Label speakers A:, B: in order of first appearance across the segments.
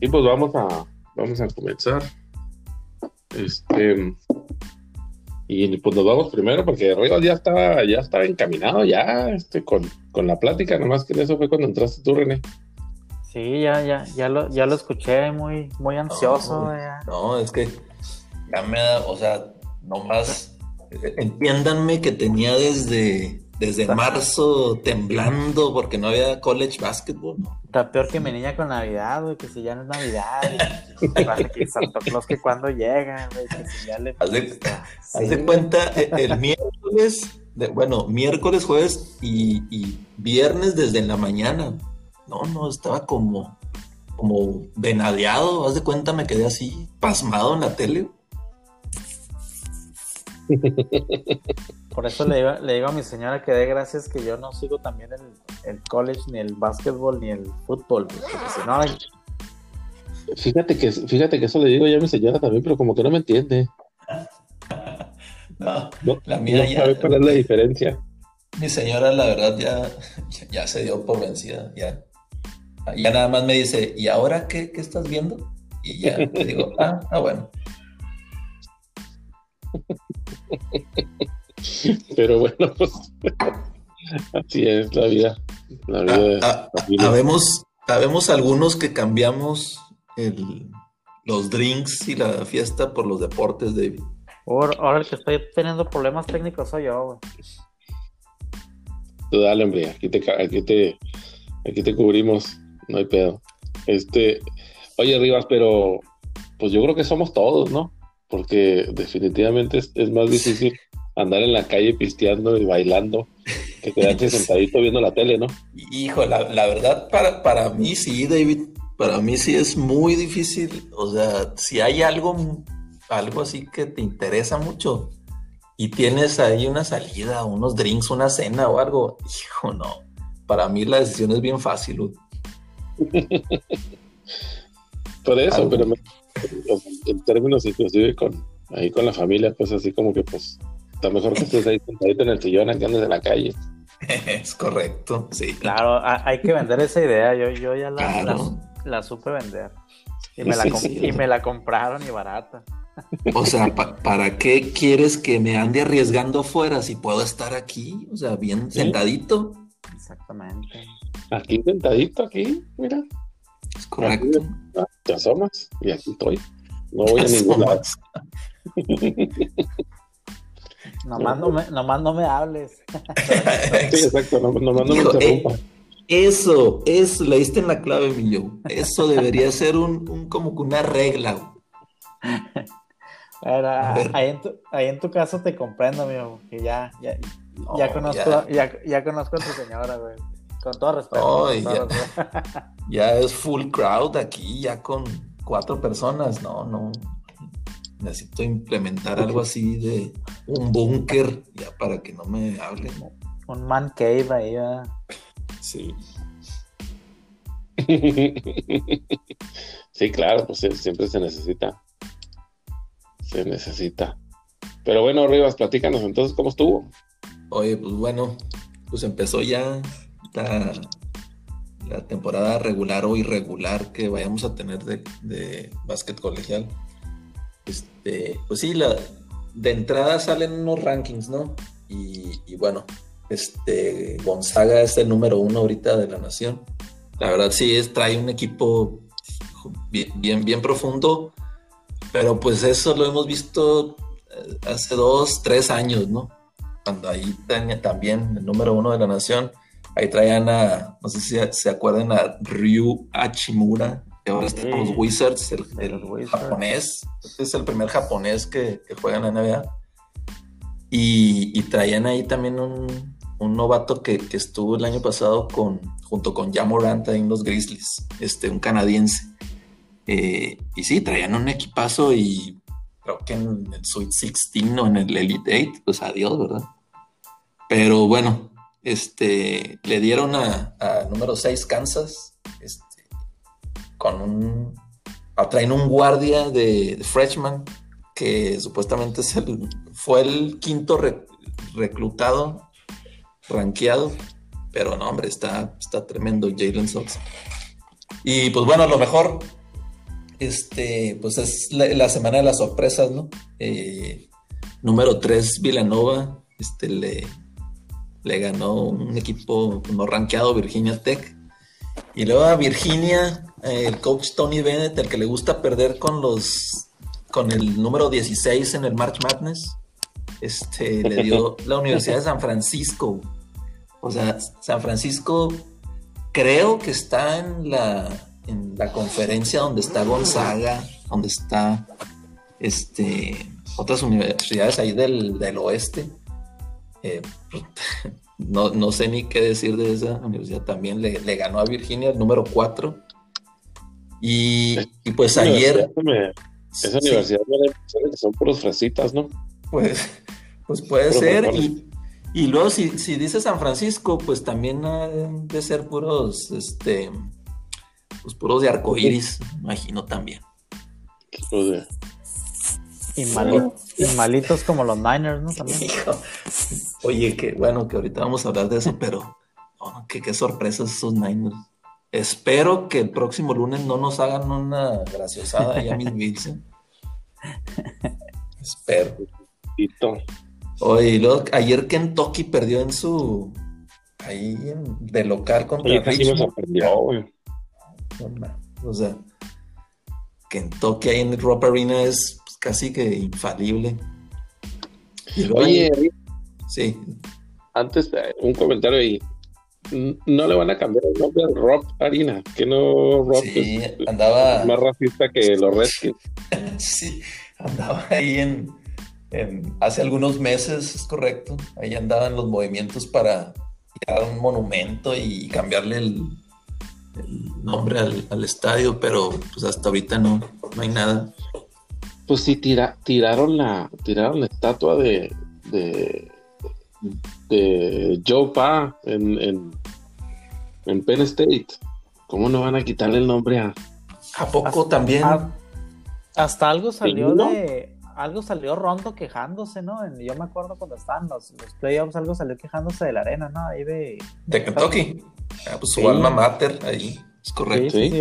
A: Y pues vamos a, vamos a comenzar. Este, y pues nos vamos primero porque Rivas ya estaba, ya estaba encaminado ya este, con, con la plática, nomás que eso fue cuando entraste tú, René.
B: Sí, ya, ya, ya lo, ya lo escuché muy, muy ansioso.
C: No,
B: ya.
C: no, es que ya me da, o sea, nomás eh, entiéndanme que tenía desde, desde marzo temblando porque no había college basketball, ¿no?
B: Está peor que mi niña con Navidad, güey, que si ya no es Navidad. y- que Santa Claus que cuando llega, güey, que si ya le...
C: Haz de,
B: Sí,
C: haz de
B: güey.
C: cuenta, eh, el miércoles, de- bueno, miércoles, jueves y, y viernes desde la mañana. No, no, estaba como, como venadeado, haz de cuenta, me quedé así, pasmado en la tele.
B: Por eso le digo, le digo a mi señora que dé gracias que yo no sigo también el, el college, ni el básquetbol, ni el fútbol. güey, Porque si no,
A: Fíjate que, fíjate que eso le digo yo a mi señora también, pero como que no me entiende.
C: No,
A: No,
C: La mía
A: no
C: ya-
A: sabe cuál es la diferencia.
C: mi señora, la verdad, ya, ya se dio por vencida. Ya, ya nada más me dice, ¿y ahora qué, qué estás viendo? Y ya le digo, ah, ah, bueno.
A: Pero bueno, pues así es la vida. La vida
C: Ah, ah,
A: familia.
C: habemos, habemos algunos que cambiamos el- los drinks y la fiesta por los deportes, David.
B: ahora, ahora el que estoy teniendo problemas técnicos soy yo, güey.
A: Tú dale, hombre, aquí te, aquí te, aquí te cubrimos, no hay pedo. Este, oye, Rivas, pero pues yo creo que somos todos, ¿no? Porque definitivamente es, es más difícil andar en la calle pisteando y bailando que quedarse sentadito viendo la tele, ¿no?
C: Hijo, la, la verdad, para, para mí sí, David, para mí sí es muy difícil. O sea, si hay algo, algo así que te interesa mucho y tienes ahí una salida, unos drinks, una cena o algo, hijo, no. Para mí la decisión es bien fácil.
A: Por eso,
C: Algo.
A: pero me- en términos inclusive con ahí con la familia, pues así como que pues está mejor que estés ahí sentadito en el sillón que andes en la calle.
C: Es correcto, sí.
B: Claro, ha- hay que vender esa idea. Yo, yo ya la,
C: Claro.
B: la, la supe vender. Y me, la
A: Sí,
B: com-
A: sí.
B: y me la compraron y barata.
C: O sea, pa- ¿para qué quieres que me ande arriesgando afuera si puedo estar aquí? O sea, bien
A: Sí.
C: sentadito.
B: Exactamente.
A: Aquí sentadito, aquí, mira,
C: Es correcto.
A: ah, te asomas y aquí estoy. No voy a ningún lado.
B: Nomás no me, nomás no me hables.
A: Sí, exacto, no, nomás no me
C: eh,
A: interrumpa.
C: Eso, eso, le diste en la clave, mi yo. Eso debería ser un, un- como que una regla.
B: Era- ahí, en tu, ahí en tu caso te comprendo, amigo. Que ya, ya,
C: No,
B: ya conozco, ya. Ya, conozco a tu señora, güey. Con todo respeto.
C: Ay,
B: con todo
C: ya.
B: respeto.
C: Ya es full crowd aquí, ya con cuatro personas. No, no. Necesito implementar algo así de un búnker, ya para que no me hablen.
B: Un man cave ahí, ¿verdad?
C: Sí.
A: Sí, claro, pues siempre se necesita. Se necesita. Pero bueno, Rivas, platícanos entonces cómo estuvo.
C: Oye, pues bueno, pues empezó ya la, la temporada regular o irregular que vayamos a tener de, de básquet colegial. Este, pues sí, la, de entrada salen unos rankings, ¿no? Y, bueno, este, Gonzaga es el número uno ahorita de la nación. La verdad sí, es, trae un equipo bien, bien, bien profundo, pero pues eso lo hemos visto eh, hace dos, tres años, ¿no? Cuando ahí tenía también el número uno de la nación, ahí traían a, no sé si se acuerdan, a Ryu Hachimura, que ahora está con los. Wizards, el, el
B: Wizards.
C: japonés, este es el primer japonés que, que juega en la NBA. Y, y traían ahí también un, un novato que, que estuvo el año pasado con, junto con Jamorant en los Grizzlies, este, un canadiense. Eh, y sí, traían un equipazo y creo que en el Sweet 16 o en el Elite 8, pues adiós, ¿verdad? Pero bueno, este, le dieron a, a número 6 Kansas, este, con un, ah, traen un guardia de, freshman que supuestamente es el, fue el quinto re- reclutado, rankeado, pero no, hombre, está, está tremendo Jalen Sox. Y pues bueno, a lo mejor este, pues es la, semana de las sorpresas, ¿no? Eh, número 3, Villanova, este, le, le ganó un equipo no rankeado, Virginia Tech. Y luego a Virginia, el coach Tony Bennett, el que le gusta perder con los con el número 16 en el March Madness, este, le dio la Universidad de San Francisco. O sea, San Francisco creo que está en la, en la conferencia donde está Gonzaga, donde está este, otras universidades ahí del, oeste. Eh, no, sé ni qué decir de esa universidad. También le, ganó a Virginia el número 4. Y, pues ayer.
A: esa universidad que son puros fresitas, ¿no?
C: Pues, pues puede ser. Y, luego, si, dice San Francisco, pues también ha de ser puros, este, pues puros de arcoíris, imagino también.
B: Y, malitos como los Niners, ¿no? También.
C: Oye, que bueno, que ahorita vamos a hablar de eso, pero oh, que qué sorpresas esos Niners. Espero que el próximo lunes no nos hagan una graciosada ya mis Bills. Espero. Oye, y luego, ayer Kentucky perdió en su. Ahí en, de local contra
A: Oye, casi nos sorprendió, güey.
C: O sea, Kentucky ahí en el Rock Arena es pues, casi que infalible.
A: Oye,
C: sí.
A: Antes, eh, un comentario ahí. No le van a cambiar el nombre al Rock Arena, que no Rock
C: sí, andaba...
A: más racista que los Redskins.
C: sí, andaba ahí en, hace algunos meses, es correcto. Ahí andaban los movimientos para crear un monumento y cambiarle el, nombre al, estadio, pero pues hasta ahorita no, no hay nada.
A: Pues sí, tira, tiraron la, tiraron la estatua de, de, de Joe Pa en, en, en Penn State. ¿Cómo no van a quitarle el nombre a...
C: ¿A poco también?
B: hasta algo salió de algo salió Rondo quejándose, ¿no? yo me acuerdo cuando estaban los, los playoffs, algo salió quejándose de la arena, ¿no? Ahí de...
C: De Kentucky. Ah, pues su alma mater ahí, es correcto.
B: Sí, sí,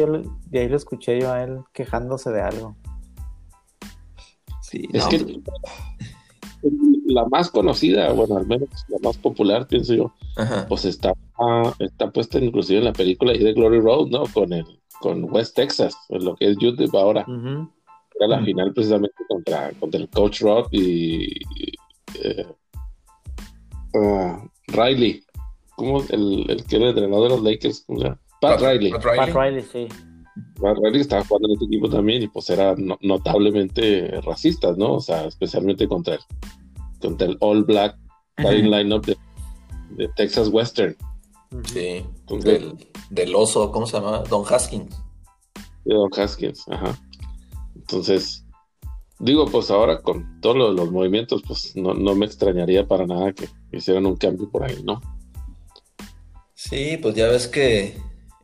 B: de ahí lo escuché yo a él quejándose de algo.
A: Sí, es que la más conocida, bueno, al menos la más popular, pienso yo, pues está, está puesta inclusive en la película de Glory Road, ¿no? Con el con West Texas, en lo que es YouTube ahora. Era la final precisamente contra, contra el coach Rob y eh, ah, Riley. ¿Cómo el, el que era el entrenador de los Lakers? Pat, Riley.
B: Pat Riley. sí.
A: Pat Riley estaba jugando en este equipo también y pues era notablemente racista, ¿no? O sea, especialmente contra el, contra el All Black starting lineup de, de, Texas Western.
C: Sí, del, del, oso, ¿cómo se llama? Don Haskins.
A: De Don Haskins, ajá. Entonces, digo, pues ahora con todos los, movimientos, pues no, me extrañaría para nada que hicieran un cambio por ahí, ¿no?
C: Sí, pues ya ves que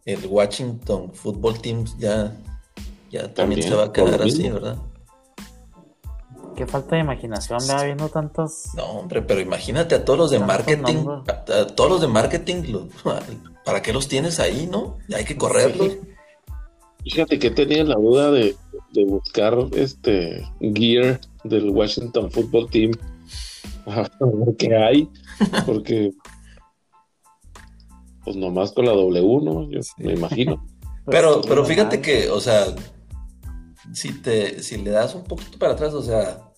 C: el Washington Football Team ya, ya también, se va a quedar así, ¿verdad?
B: Qué falta de imaginación, me va viendo tantos.
C: No, hombre, pero imagínate a todos los de marketing, a, todos los de marketing, ¿para qué los tienes ahí, no? Ya hay que correrlos.
A: Fíjate que tenía la duda de, de buscar este gear del Washington Football Team a ver qué hay, porque pues nomás con la W, ¿no? Yo me imagino.
C: Pero, pues, pero fíjate que, o sea, si te, si le das un poquito para atrás, o sea,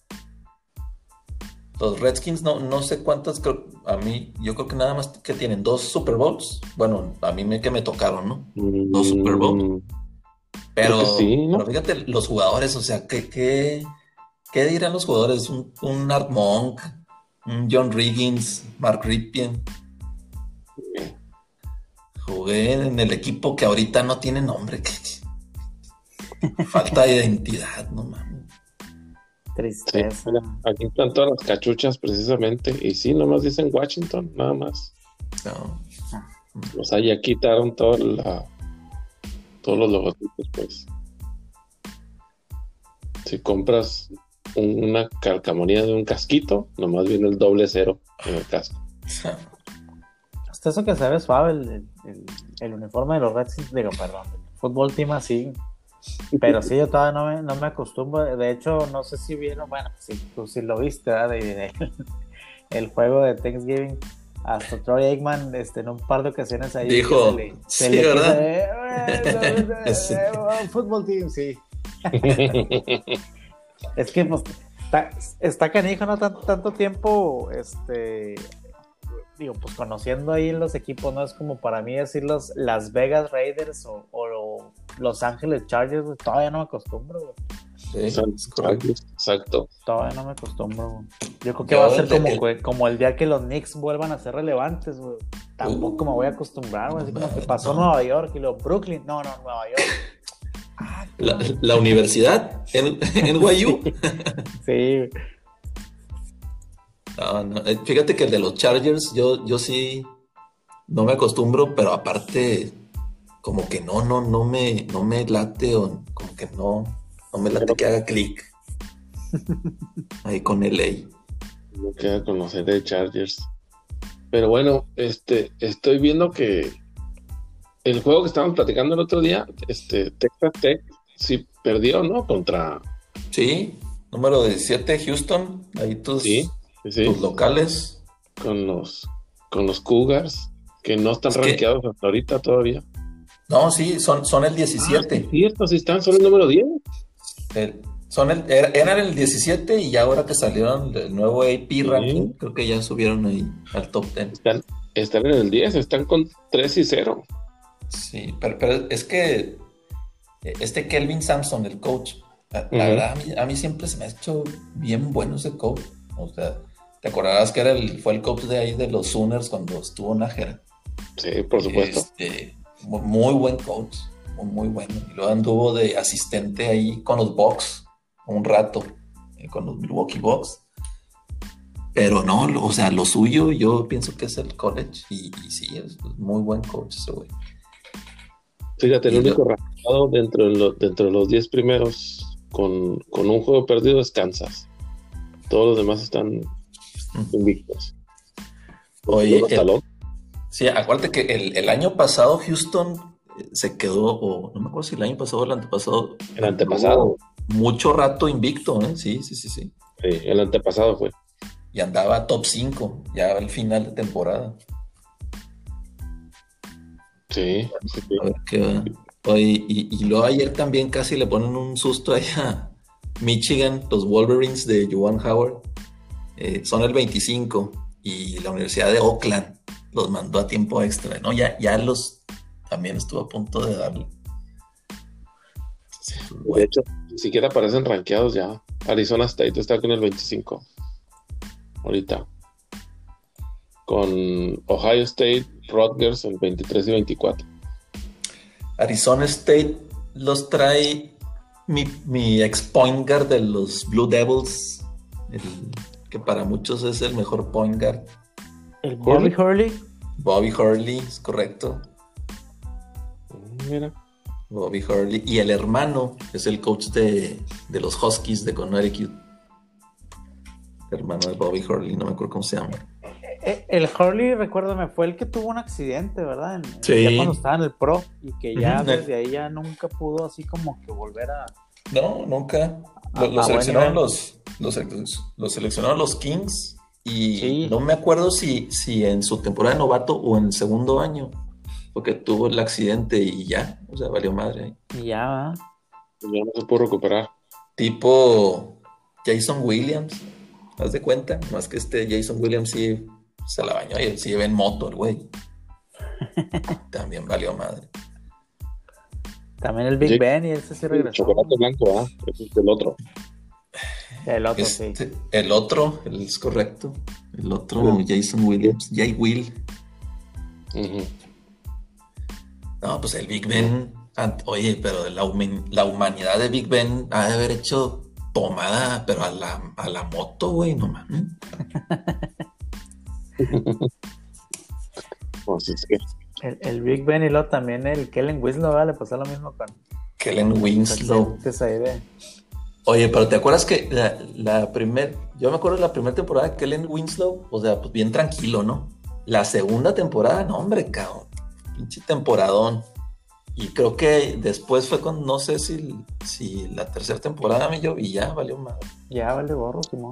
C: los Redskins no, no sé cuántas, creo, a mí, yo creo que nada más que tienen dos Super Bowls. Bueno, a mí me que me tocaron, ¿no? Dos Super Bowls. Mm, pero, fíjate, los jugadores, o sea, ¿qué, qué, dirán los jugadores? Un, Art Monk, un John Riggins, Mark Ripien. Jugué en el equipo que ahorita no tiene nombre. Falta de identidad, no mames.
B: Tristeza.
A: aquí están todas las cachuchas precisamente. Y sí, nomás dicen Washington, nada más. No. O sea, ya quitaron toda la todos los logotipos, pues. Si compras una calcamonía de un casquito, nomás viene el doble cero en el casco.
B: Hasta eso que se ve suave el, el, uniforme de los Redskins, digo, perdón, el fútbol team así. Pero sí, yo todavía no me, no me acostumbro. De hecho, no sé si vieron, bueno, sí, tú sí lo viste, ¿verdad? De, de- el juego de Thanksgiving. Hasta Troy Aikman, este, en un par de ocasiones ahí.
C: Dijo, sí,
B: quiso,
C: ¿verdad?
B: eh, eh,
C: Sí.
B: eh, Fútbol team, sí. Es que pues, está, está canijo, ¿no? Tanto, tanto tiempo, este, digo, pues conociendo ahí los equipos, ¿no? Es como para mí decir los Las Vegas Raiders o, o Los Ángeles Chargers, güey, todavía no me acostumbro, güey.
C: Sí.
A: Exacto.
B: Todavía no me acostumbro, güey. Yo creo que
C: Yo
B: va a ser como,
C: el-
B: güey, como el día que los Knicks vuelvan a ser relevantes, güey. Tampoco me voy a acostumbrar, güey. Así como que pasó
C: no.
B: Nueva York y luego Brooklyn. No, no, Nueva York. Ah,
C: La, la universidad en, en NYU.
B: Sí, güey.
C: No, no, eh, Fíjate que el de los Chargers, yo, yo sí no me acostumbro, pero aparte, como que no, no, no me, no me late o como que no, no me late que haga clic. Ahí con LA.
A: No queda conocer de Chargers. Pero bueno, este, estoy viendo que el juego que estábamos platicando el otro día, este, Texas Tech, sí perdió, ¿no? Contra,
C: Sí, número 17, Houston. Ahí tus,
A: sí, sí, sí,
C: tus locales.
A: con los, con los Cougars, que no están
C: Es que-
A: rankeados hasta ahorita todavía.
C: No, sí, son, son el
A: Ah,
C: 17.
A: sí, cierto, sí están, son el número 10.
C: El- son el, eran el 17 y ya ahora que salieron el nuevo AP ranking, creo que ya subieron ahí al top 10.
A: Están, están en el 10, están con 3 y 0.
C: Sí, pero, pero es que eh, este Kelvin Sampson, el coach, la, verdad a mí, a mí siempre se me ha hecho bien bueno ese coach. O sea, te acordarás que era el, fue el coach de ahí de los Sooners cuando estuvo Nájera.
A: Sí, por supuesto.
C: Este, mu- muy buen coach, muy, muy bueno. Y luego anduvo de asistente ahí con los Bucks un rato, eh, con los Milwaukee Bucks. Pero no, o sea, lo suyo yo pienso que es el college y, y sí, es muy buen coach ese güey.
A: Fíjate, el único
C: lo-
A: dentro de, lo- dentro de los 10 primeros con, con un juego perdido es Kansas. Todos los demás están invictos.
C: Oye, el-. Sí, acuérdate que el, el año pasado Houston eh, se quedó, o no me acuerdo si el año pasado o el antepasado,
A: el antepasado.
C: mucho rato invicto, ¿eh? Sí, sí, sí, sí.
A: Sí, el antepasado fue.
C: Y andaba top 5 ya al final de temporada.
A: Sí, sí, sí.
C: A ver qué va. Oye, y, y luego ayer también casi le ponen un susto ahí a Michigan, los Wolverines de Juwan Howard. Eh, son el 25 y la Universidad de Oakland los mandó a tiempo extra, ¿no? Ya, ya los también estuvo a punto de darle. Sí,
A: De hecho, ni siquiera aparecen rankeados ya. Arizona State está con el 25. Ahorita. Con Ohio State, Rutgers el 23 y 24.
C: Arizona State los trae mi, mi ex point guard de los Blue Devils, el- que para muchos es el mejor point guard.
B: El Bobby Hurley.
C: Bobby Hurley, es correcto.
A: Mira.
C: Bobby Hurley. Y el hermano es el coach de, de los Huskies de Connecticut. El hermano de Bobby Hurley, no me acuerdo cómo se llama.
B: Eh, El Hurley, recuérdame, fue el que tuvo un accidente, ¿verdad? En-
C: Sí.
B: Ya cuando estaba en el Pro y que ya desde ahí ya nunca pudo así como que volver a...
C: No, nunca.
B: A-
C: Lo, seleccionaron los, los, los seleccionaron los Kings y
B: Sí.
C: no me acuerdo si, si en su temporada de novato o en el segundo año, porque tuvo el accidente y ya, o sea, valió madre.
B: Y ya, ¿verdad?
A: Ya no se pudo recuperar.
C: Tipo Jason Williams, ¿haz de cuenta? Más que este Jason Williams sí se la bañó y él sí iba en moto, el güey. También valió madre.
B: También el Big. Ben y ese sí regresó.
A: Chocolate blanco, ¿ah? Ese es el otro.
B: El otro, sí.
C: Este, El otro, el es correcto. El otro, Jason Williams, Jay Will. No, pues el Big Ben. Oye, pero la, la humanidad de Big Ben ha de haber hecho tomada, pero a la, a la moto, güey, no mames.
A: Pues es que
B: El, el Big Ben y luego también el Kellen Winslow, ¿verdad? Le pasó lo mismo con
C: Kellen Winslow. Oye, pero ¿te acuerdas que la, la primer, yo me acuerdo de la primera temporada de Kellen Winslow, o sea, pues bien tranquilo, ¿no? La segunda temporada, no, hombre, cabrón. Pinche temporadón. y creo que después fue con, no sé si, si la tercera temporada me yo y ya valió más.
B: Ya vale gorro, Simón.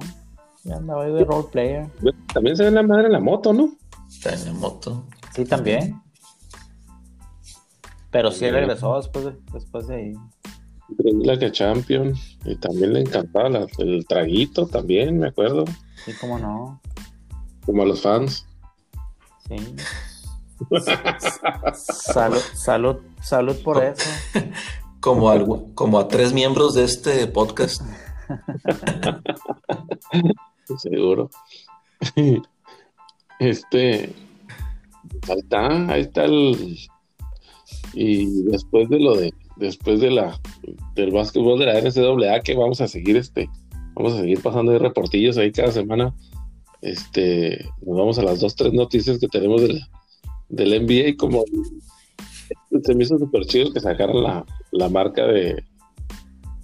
B: Ya andaba ahí de role player.
A: También se ve la madre en la moto, ¿no?
C: Está en la moto.
B: Sí, también. Pero sí regresó después de, después de ahí.
A: La que Champion. Y también le encantaba la- el traguito también, me acuerdo.
B: Sí, cómo no.
A: Como a los fans.
B: Sí. salud, salud, salud por eso.
C: Como, algo, como a tres miembros de este podcast.
A: Seguro. Este. Ahí está, ahí está el. Y después de lo de. Después de la del básquetbol de la NCAA, que vamos a seguir este. Vamos a seguir pasando de reportillos ahí cada semana. Este. Nos vamos a las dos, tres noticias que tenemos del, del NBA. Como se me hizo súper chido que sacaran la, la marca de.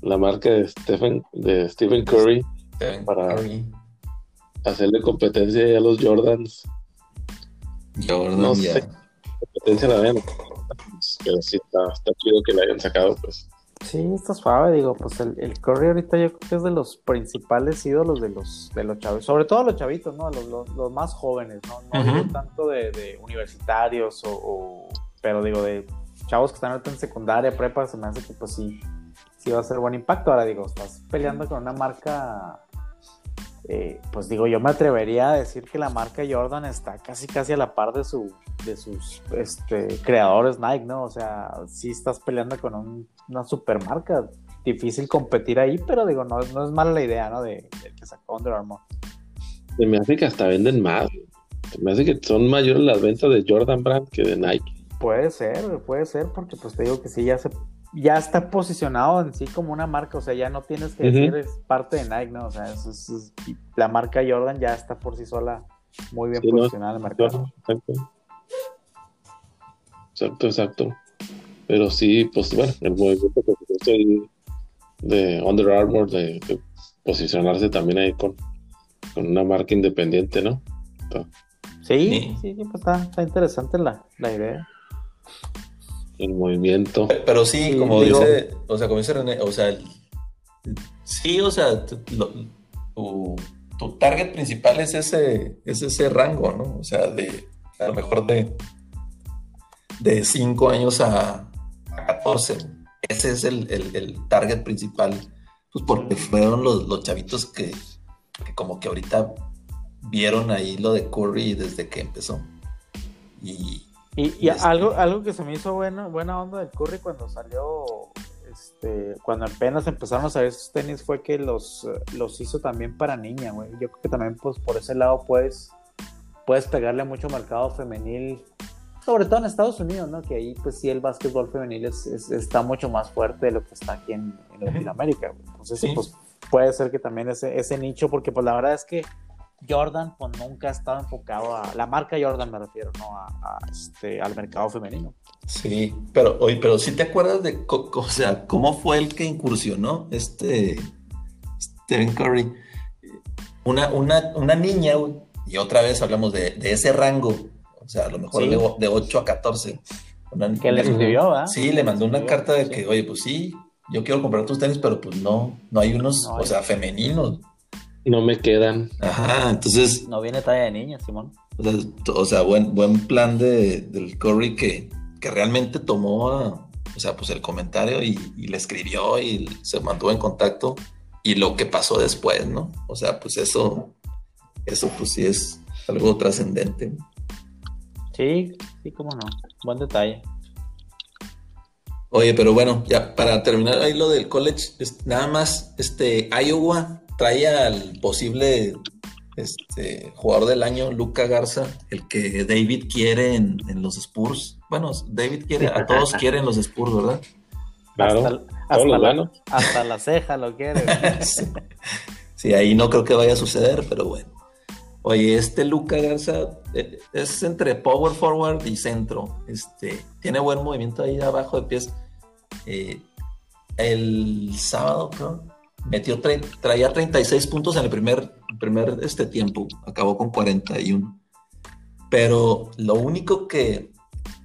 A: La marca de Stephen, de Stephen Curry Para-
C: Curry,
A: hacerle competencia a los Jordans.
C: Jordan,
A: No sé. Competencia la vean. Pero sí está, está chido que la hayan sacado, pues.
B: Sí, está suave, digo, pues el, el Curry ahorita yo creo que es de los principales ídolos de los, de los chavitos, sobre todo los chavitos, ¿no? Los, los, los más jóvenes, ¿no? No digo tanto de, de universitarios o, o- pero digo, de chavos que están ahorita en secundaria, prepa, se me hace que pues sí, sí va a ser buen impacto. Ahora digo, estás peleando con una marca, eh, pues digo, yo me atrevería a decir que la marca Jordan está casi casi a la par de su de sus este, creadores Nike, ¿no? O sea, sí estás peleando con un- una supermarca. Difícil competir ahí, pero digo, no, no es mala la idea, ¿no? De, de que sacó Under Armour.
A: Se me hace que hasta venden más. Se me hace que son mayores las ventas de Jordan Brand que de Nike.
B: Puede ser, puede ser, porque pues te digo que sí, ya se ya está posicionado en sí como una marca, o sea, ya no tienes que
A: Ujú.
B: decir es parte de Nike, ¿no? O sea, es- es- es- la marca Jordan ya está por sí sola muy bien
A: Sí, ¿no?
B: posicionada en el mercado.
A: Exacto, exacto. Pero sí, pues bueno, el movimiento ahí de Under Armour, de, de posicionarse también ahí con, con una marca independiente, ¿no?
B: Sí,
C: Sí.
B: sí, sí, pues está, está interesante la, la idea.
A: El movimiento.
C: Pero sí,
B: Sí,
C: como
B: digo-
C: dice, o sea, como dice René, o sea, el- sí, o sea, tu, lo- tu- tu target principal es ese, es ese rango, ¿no? O sea, de a lo mejor de de 5 años a, a 14. Ese es el, el- el target principal, pues porque fueron los, los chavitos que, que como que ahorita vieron ahí lo de Curry desde que empezó. Y
B: Y, y
C: Este-
B: algo, algo que se me hizo buena, buena onda del Curry cuando salió, este, cuando apenas empezaron a salir sus tenis fue que los, eh, los hizo también para niña, güey. Yo creo que también pues por ese lado puedes, puedes pegarle mucho mercado femenil, sobre todo en Estados Unidos, ¿no? Que ahí pues sí el básquetbol femenil es, es- está mucho más fuerte de lo que está aquí en, en Latinoamérica. Entonces
C: Sí.
B: pues puede ser que también ese, ese nicho, porque pues la verdad es que Jordan pues nunca ha estado enfocado a la marca Jordan me refiero no a, a, este al mercado femenino
C: Sí, pero oye, pero sí te acuerdas de, o sea, cómo fue el que incursionó este Stephen Curry. Una, una, una niña, y otra vez hablamos de, de ese rango, sea, a lo mejor
B: Sí.
C: de, o- de 8 a 14. Una-
B: que le escribió ¿verdad?
C: Sí, le mandó una carta de
B: sí.
C: que, oye, pues sí, yo quiero comprar tus tenis, pero pues no, no hay unos,
B: No hay.
C: o sea, femeninos.
A: No me quedan.
C: Ajá, entonces,
B: no viene talla de niña Simón
C: o sea, o buen, buen plan de, del Curry que, que realmente tomó, a- o sea, pues el comentario y, y le escribió y se mantuvo en contacto y lo que pasó después, ¿no? O sea, pues eso, eso pues sí es algo trascendente.
B: Sí sí cómo no buen detalle
C: Oye, pero bueno, ya para terminar ahí lo del college, es- nada más, este, Iowa trae al posible este, jugador del año, Luca Garza, el que David quiere en, en los Spurs. Bueno, David quiere, a todos quieren los Spurs, ¿verdad?
A: Claro.
B: hasta, hasta la, hasta la ceja lo quiere.
C: Sí, ahí no creo que vaya a suceder, pero bueno. Oye, este Luca Garza eh, es entre power forward y centro. Este, tiene buen movimiento ahí abajo de pies. Eh, el sábado, creo, metió traía 36 puntos en el primer, primer este tiempo. Acabó con 41. Pero lo único que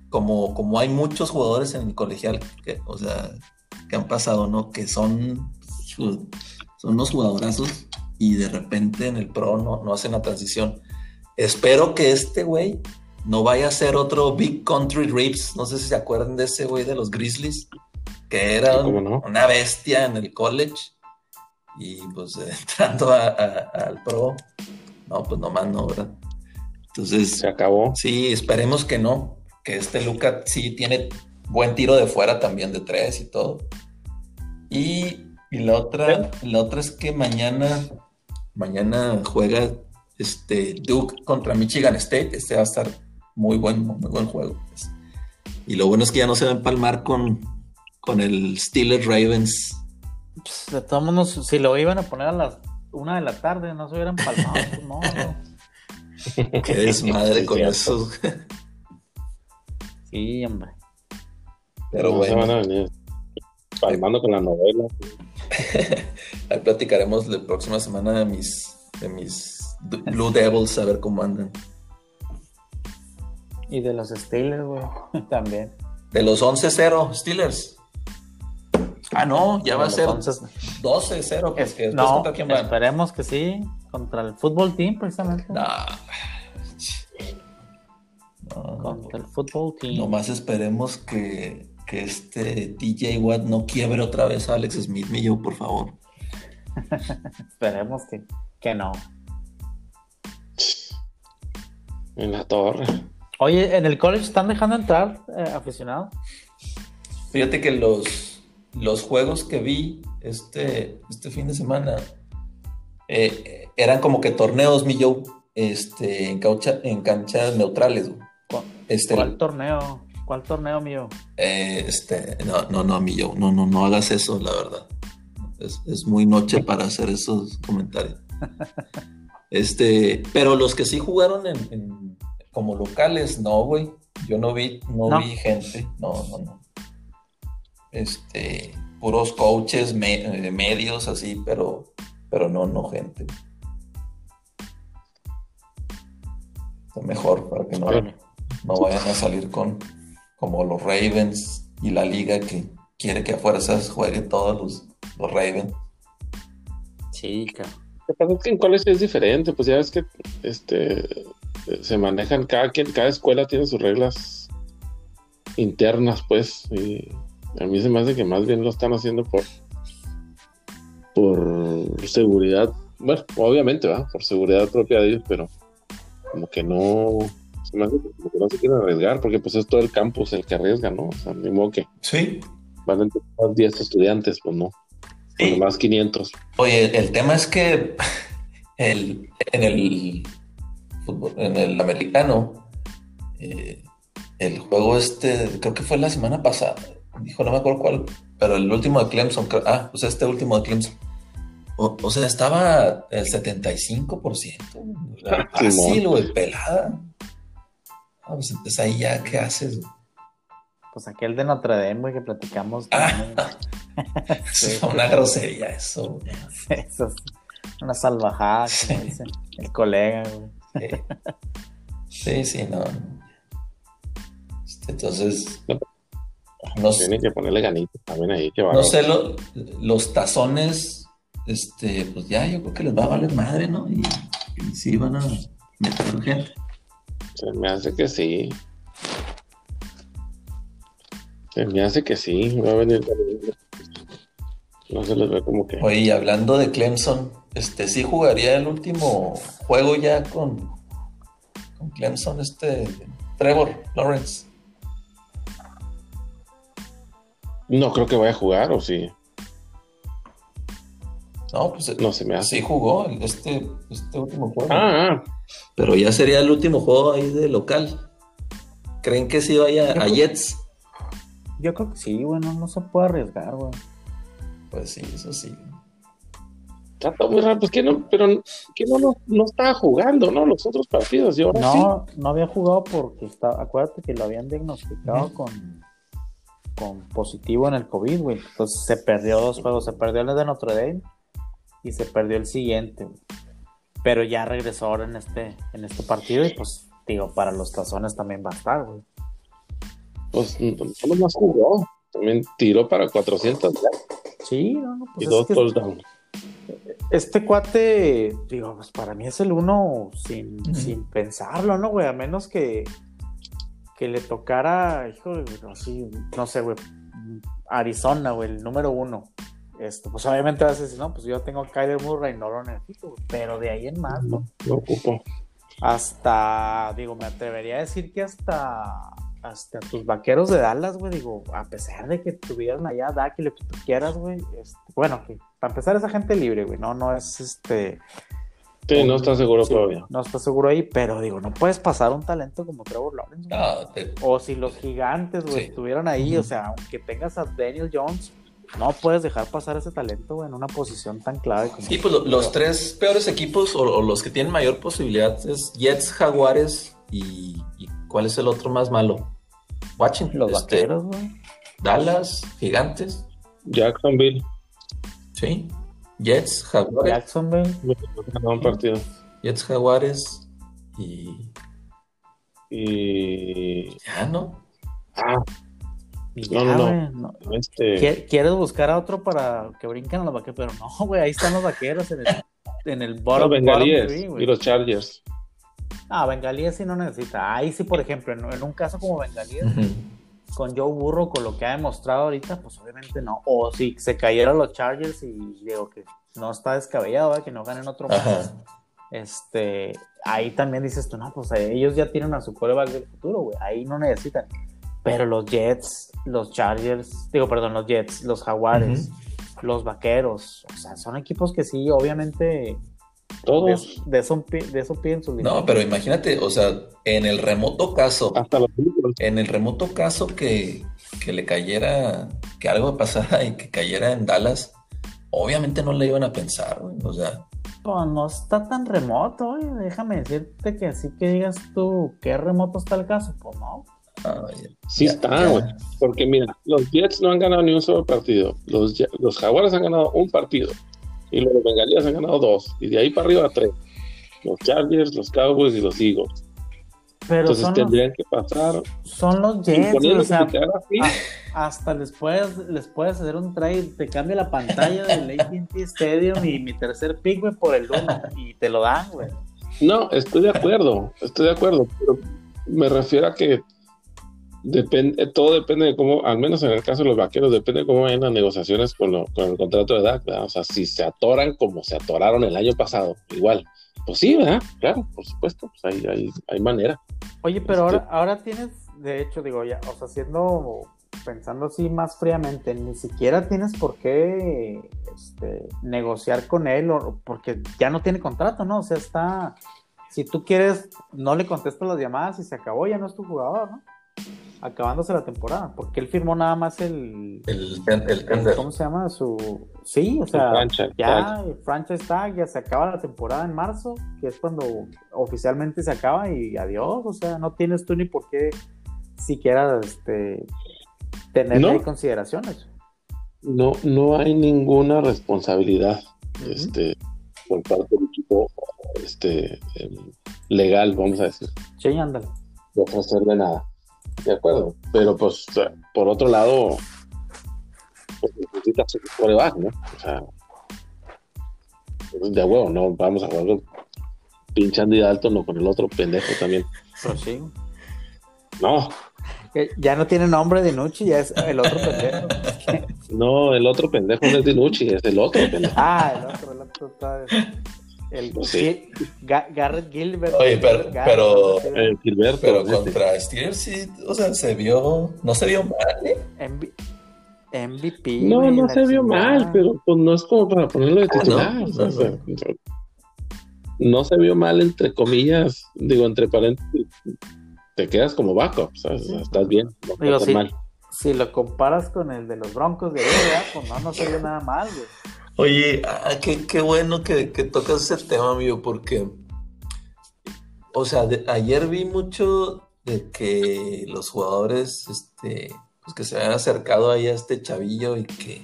C: como, como hay muchos jugadores en el colegial que, o sea, que han pasado, ¿no? Que son, son unos jugadorazos y de repente en el pro no, no hacen la transición. Espero que este güey no vaya a ser otro Big Country Rips. No sé si se acuerdan de ese güey de los Grizzlies, que era una bestia en el college. Y pues entrando al pro, no, pues nomás no, ¿verdad? Entonces.
A: Se acabó.
C: Sí, esperemos que no. Que este Luca sí tiene buen tiro de fuera también de tres y todo. Y, la otra, la otra es que mañana, mañana juega este Duke contra Michigan State. Este va a estar muy buen, muy buen juego. Pues. Y lo bueno es que ya no se va a empalmar con, con el Steelers Ravens.
B: Pues, de todos modos, si lo iban a poner a las una de la tarde, no se hubieran palmado. Pues, no,
C: no. Qué desmadre con eso.
B: sí, hombre.
C: Pero bueno.
A: Se van a venir palmando con la novela.
C: Ahí platicaremos la próxima semana de mis, de mis Blue Devils a ver cómo andan.
B: Y de los Steelers, güey, también.
C: De los 11-0 Steelers. Ah, no, ya va a ser 12-0.
B: Es, no, contra quién Esperemos que sí, contra el fútbol team, precisamente.
C: No.
B: contra el fútbol team.
C: Nomás esperemos que, que este DJ Watt no quiebre otra vez a Alex Smith, mi yo, por favor.
B: esperemos que, que no.
A: En la torre.
B: Oye, ¿en el college están dejando entrar eh, aficionados?
C: Fíjate que los, los juegos que vi este, este fin de semana eh, eran como que torneos, mi este, en, en canchas neutrales.
B: Este, ¿Cuál torneo? ¿Cuál torneo, mío?
C: Eh, este, no, no, no, mi no, no, no hagas eso, la verdad. Es, muy noche para hacer esos comentarios. Este, pero los que sí jugaron en como locales, no, güey. Yo no vi, no, vi gente, no, no, no. Este, puros coaches, eh, medios, así, pero, pero no, no gente. Está mejor para que no, no vayan a salir con como los Ravens y la liga que quiere que a fuerzas juegue todos los, los Ravens.
B: Sí, claro.
A: Lo que en colegio es diferente, pues ya ves que este se manejan, cada quien, cada escuela tiene sus reglas internas, pues, y a mí se me hace que más bien lo están haciendo por por seguridad, bueno, obviamente, va, por seguridad propia de ellos, pero como que no como que no se quieren arriesgar, porque pues es todo el campus el que arriesga, ¿no? O sea, ni modo que
C: sí.
A: van a entrar 10 estudiantes, pues no. Más 500.
C: Oye, el tema es que el, en el en el americano, eh, el juego este, creo que fue la semana pasada, dijo, no me acuerdo cuál, pero el último de Clemson, ah, pues este último de Clemson. O, sea, estaba el 75%. Fácil, güey, pelada. Ah, pues entonces ahí ya, ¿qué haces?
B: Pues aquel de Notre Dame, güey, que platicamos.
C: Ah, es una grosería eso.
B: Eso es una salvajada, como el colega, güey.
C: Sí, sí, no. Este, entonces.
A: No, Tiene que ponerle ganitos también ahí. Que
C: no sé, los tazones, este, pues ya yo creo que les va a valer madre, ¿no? Y, sí van a meter gente.
A: Se me hace que sí. Se me hace que sí. Va a venir. No se les ve como que.
C: Oye, hablando de Clemson, este sí jugaría el último juego ya con, con Clemson, este Trevor Lawrence.
A: No creo que vaya a jugar, o sí.
C: No, pues
A: no se me hace.
C: Sí jugó este, este último juego.
A: Ah, ah,
C: Pero ya sería el último juego ahí de local. ¿Creen que sí vaya a Jets?
B: Yo creo que sí, bueno, no se puede arriesgar, güey.
C: Pues sí, eso sí.
A: Está muy raro, pues que no, pero que no, no, estaba jugando, ¿no? Los otros partidos.
B: no, no había jugado porque está, acuérdate que lo habían diagnosticado con, con positivo en el COVID, güey. Entonces se perdió dos juegos, se perdió el de Notre Dame y se perdió el siguiente. Pero ya regresó ahora en este, en este partido y pues digo, para los tazones también va a estar, güey.
A: Pues no más jugó, también tiró para 400
B: Sí, no, no,
A: pues y dos touchdowns.
B: Este cuate, digo, pues para mí es el uno sin, sin pensarlo, ¿no, güey? A menos que, que le tocara, hijo, así, no sé, güey, Arizona, güey, el número uno. Esto, pues obviamente vas a decir, no, pues yo tengo a Kyler Murray, no lo necesito, pero de ahí en más,
A: ¿no? No, ocupo.
B: Hasta, digo, me atrevería a decir que hasta, hasta tus vaqueros de Dallas, güey, digo, a pesar de que tuvieran allá Dak y lo que tú quieras, güey, este, bueno, que para empezar esa gente libre, güey, no, no es este.
A: Sí, no está seguro todavía.
B: No está seguro ahí, pero digo, no puedes pasar un talento como Trevor Lawrence. O si los gigantes, güey, estuvieran ahí, o sea, aunque tengas a Daniel Jones, no puedes dejar pasar ese talento en una posición tan clave.
C: Como sí, pues los tres peores equipos o, los que tienen mayor posibilidad es Jets, Jaguares y, ¿cuál es el otro más malo? Watching.
B: Los este, vaqueros, güey.
C: Dallas, Gigantes.
A: Jacksonville.
C: Sí. Jets, Jaguares.
B: Jacksonville.
A: Un partido.
C: Jets, Jaguares y.
A: Y.
C: Ya, ¿no?
A: Ah, no, no, no. Este...
B: Quieres buscar a otro para que brinquen a los vaqueros, pero no, güey, ahí están los vaqueros en el, en el bottom,
A: los bengalíes y los Chargers.
B: Ah, bengalíes sí no necesita. Ahí sí, por ejemplo, en, un caso como bengalíes, con Joe Burro, con lo que ha demostrado ahorita, pues obviamente no. O si se cayeron los Chargers y digo que no está descabellado, que no ganen otro más. Este, ahí también dices tú, no, pues ellos ya tienen a su coreback del futuro, güey. Ahí no necesitan. Pero los Jets, los Chargers, digo, perdón, los Jets, los Jaguares, los Vaqueros, o sea, son equipos que sí, obviamente.
A: Todos.
B: De, eso, de eso piden sus
C: No, pero imagínate, o sea, en el remoto caso.
A: Hasta los
C: En el remoto caso que, que le cayera, que algo pasara y que cayera en Dallas, obviamente no le iban a pensar, güey. O sea.
B: Pues no está tan remoto, güey. Déjame decirte que así que digas tú, ¿qué remoto está el caso? Pues no
A: sí está, güey. Porque mira, los Jets no han ganado ni un solo partido. Los, los Jaguares han ganado un partido. Y los Bengalías han ganado dos. Y de ahí para arriba tres. Los Chargers, los Cowboys y los Eagles. Pero Entonces tendrían que pasar.
B: Son los Jets, o sea, hasta les puedes, les puedes hacer un trade, te cambia la pantalla del AT&T Stadium y mi tercer pick, güey, por el uno, y te lo dan, güey.
A: No, estoy de acuerdo, estoy de acuerdo, pero me refiero a que Depende, todo depende de cómo, al menos en el caso de los vaqueros, depende de cómo vayan las negociaciones con, el contrato de DAC, O sea, si se atoran como se atoraron el año pasado, igual. Pues sí, ¿verdad? Claro, por supuesto, pues hay, hay, hay manera.
B: Oye, pero ahora, este ahora tienes, de hecho, digo, ya, o sea, siendo, pensando así más fríamente, ni siquiera tienes por qué este, negociar con él, porque ya no tiene contrato, ¿no? O sea, está, si tú quieres, no le contestas las llamadas y se acabó, ya no es tu jugador, ¿no? Acabándose la temporada, porque él firmó nada más el,
C: el, el,
B: ¿cómo se llama? Su, sí, o sea, ya el franchise tag, ya se acaba la temporada en marzo, que es cuando oficialmente se acaba y adiós, o sea, no tienes tú ni por qué siquiera este, tener ahí consideraciones.
A: No, no hay ninguna responsabilidad, este, por parte del equipo, este, em, legal, vamos a decir.
B: Sí, ándale.
A: De ofrecerle nada. De acuerdo, pero pues por otro lado, pues necesitas un coreback, ¿no? O sea, de huevo, no vamos a jugar pinchando y alto, no con el otro pendejo también.
B: Pues sí.
A: No.
B: Ya no tiene nombre de Nucci, ya es el otro pendejo.
A: no, el otro pendejo no es de Nucci, es el otro pendejo.
B: Ah, el otro, el otro está. El, sí. Garrett Gilbert.
C: Oye, pero, pero,
A: Gilbert,
C: pero contra Steelers sí, o sea, se vio, no se vio mal, ¿eh?
B: MVP.
A: No, no se vio mal, pero pues no es como para ponerlo de ah, titular. no, se vio mal, entre comillas, digo, entre paréntesis, te quedas como backup, ¿sabes? estás bien, no
B: digo, sí, mal. Si lo comparas con el de los Broncos de NBA, pues no, no se vio nada mal, güey.
C: Oye, ah, qué, bueno que, tocas ese tema, amigo, porque, o sea, ayer vi mucho de que los jugadores, este, pues que se habían acercado ahí a este chavillo y que,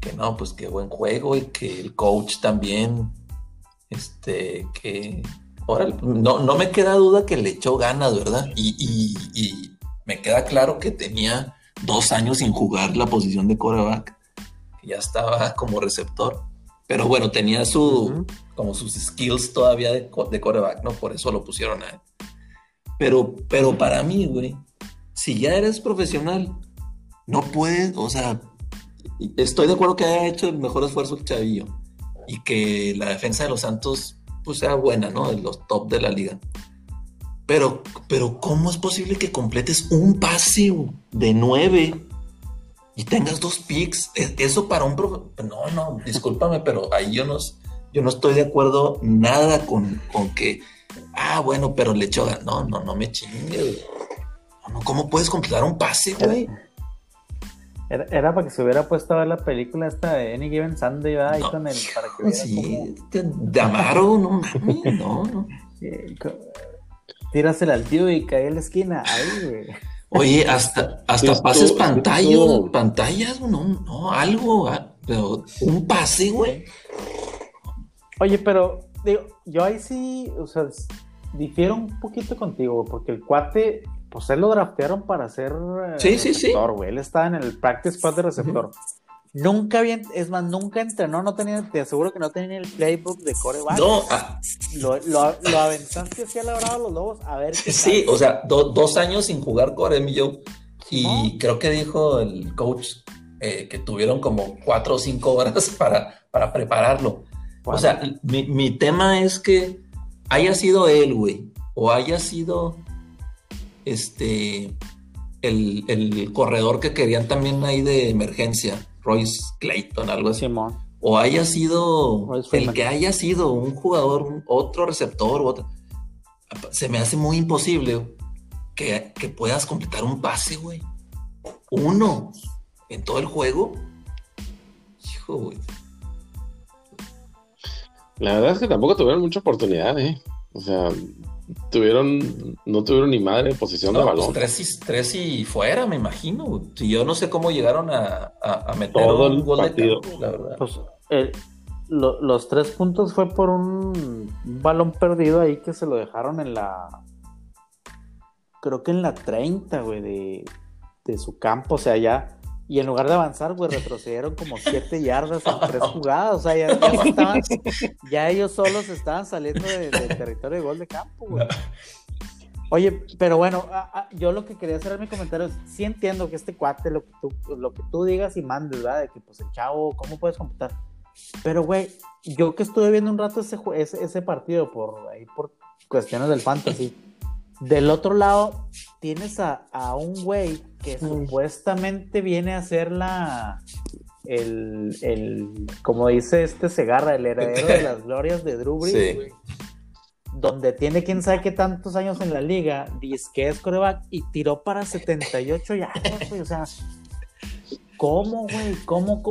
C: que no, pues qué buen juego y que el coach también, este, que, ahora, no, no me queda duda que le echó ganas, ¿verdad? Y, y, y me queda claro que tenía dos años sin jugar la posición de coreback, ya estaba como receptor, pero bueno, tenía su, como sus skills todavía de, de coreback, ¿no? Por eso lo pusieron a él. Pero, pero para mí, güey, si ya eres profesional, no puedes, o sea, estoy de acuerdo que haya hecho el mejor esfuerzo el chavillo y que la defensa de los Santos pues sea buena, ¿no? De los top de la liga. Pero, pero ¿cómo es posible que completes un pase de nueve y tengas dos picks? E, eso para un profe... No, no, discúlpame, pero ahí yo no, yo no estoy de acuerdo nada con, con que, ah, bueno, pero le echó... No, no, no me chingue. ¿Cómo puedes completar un pase, güey?
B: Era, para que se hubiera puesto a ver la película esta de Any Given Sunday, ¿verdad? Ahí con el, para que
C: sí, de Amaro, no no, no.
B: Tírasela al tío y cae en la esquina, ahí, güey.
C: Oye, hasta, hasta pases pantalla, pantallas, no, no, algo, ah, pero un pase, güey.
B: Oye, pero digo, yo ahí sí, o sea, difiero un poquito contigo, porque el cuate pues él lo draftearon para ser
C: eh, sí, sí,
B: receptor, güey. Él estaba en el practice squad de receptor. Nunca bien, es más, nunca entrenó, no tenía, te aseguro que no tenía el playbook de coreback.
C: No, ah.
B: lo, lo, lo, aventaste así a la hora de los lobos, a ver
C: qué Sí, o sea, dos años sin jugar core, mi. Y creo que dijo el coach eh, que tuvieron como cuatro o cinco horas para, para prepararlo. O sea, mi, mi tema es que haya sido él, güey, o haya sido este, el, corredor que querían también ahí de emergencia, Royce Clayton, algo así. O haya sido el que haya sido un jugador, otro receptor, otro, se me hace muy imposible que, puedas completar un pase, güey. Uno en todo el juego. Hijo, güey.
A: La verdad es que tampoco tuvieron mucha oportunidad, ¿eh? O sea, tuvieron, no tuvieron ni madre en posición de pues balón.
C: tres, y, fuera, me imagino. Yo no sé cómo llegaron a, a, meter Todo un gol de la verdad.
B: Pues, los tres puntos fue por un balón perdido ahí que se lo dejaron en la. Creo que en la 30, güey, de, de su campo. O sea, ya y en lugar de avanzar, güey, retrocedieron como siete yardas en tres jugadas. O sea, ya, estaban, ya ellos solos estaban saliendo del territorio de gol de campo, güey. Oye, pero bueno, yo lo que quería hacer en mi comentario es, sí entiendo que este cuate, lo que tú, lo que tú digas y mandes, ¿verdad? De que pues el chavo, ¿cómo puedes computar? Pero, güey, yo que estuve viendo un rato ese, ese, ese partido por ahí, por cuestiones del fantasy, del otro lado tienes a, a un güey que supuestamente viene a ser la. El, el, como dice este Segarra, el heredero de las glorias de Drew Brees, donde tiene quién sabe qué tantos años en la liga, dice que es coreback y tiró para 78 ya, güey, o sea, ¿cómo, güey? ¿Cómo?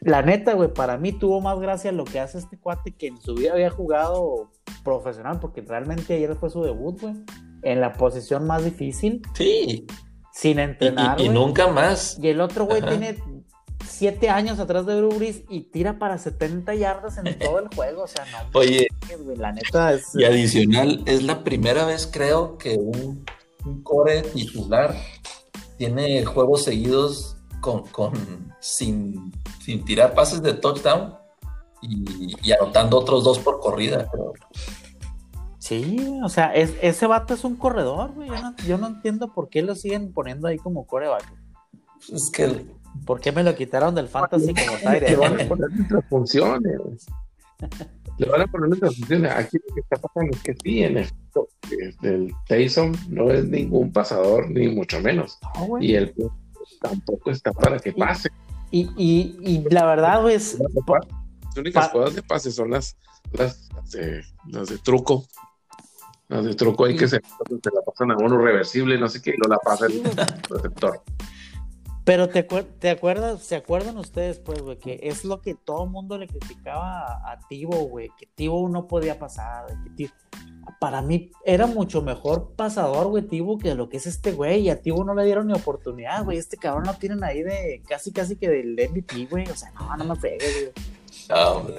B: la neta, güey, para mí tuvo más gracia lo que hace este cuate que en su vida había jugado profesional, porque realmente ayer fue su debut, güey, en la posición más difícil.
C: Sí
B: sin entrenar.
C: Y, nunca más.
B: Y el otro güey tiene siete años atrás de Drew y tira para 70 yardas en todo el juego. O sea, no.
C: Oye,
B: la neta es.
C: Y adicional, es la primera vez, creo, que un, core titular tiene juegos seguidos con, con sin, sin tirar pases de touchdown y, anotando otros dos por corrida.
B: Sí, o sea, ese vato es un corredor, güey. Yo no, entaendo por qué lo siguen poniendo ahí como coreback.
C: Es que.
B: ¿Por qué me lo quitaron del fantasy como
A: Tyre? Le van a poner nuestras funciones. Le van a poner nuestras funciones. Aquí lo que está pasando es que sí, en efecto, el Tyson no es ningún pasador, ni mucho menos. y él tampoco está para que pase.
B: Y, y, y la verdad, güey, es.
A: Las únicas cosas de pase son las, las, las de truco de truco ahí que se, la pasan a uno reversible, no sé qué, y no la pasa el receptor.
B: Pero te, te acuerdas, ¿se acuerdan ustedes, pues, güey, que es lo que todo el mundo le criticaba a, Tibo, güey, que Tibo no podía pasar, que para mí era mucho mejor pasador, güey, Tibo, que lo que es este güey, y a Tibo no le dieron ni oportunidad, güey, este cabrón lo tienen ahí de casi, casi que del MVP, güey, o sea, no, no me fregues, güey.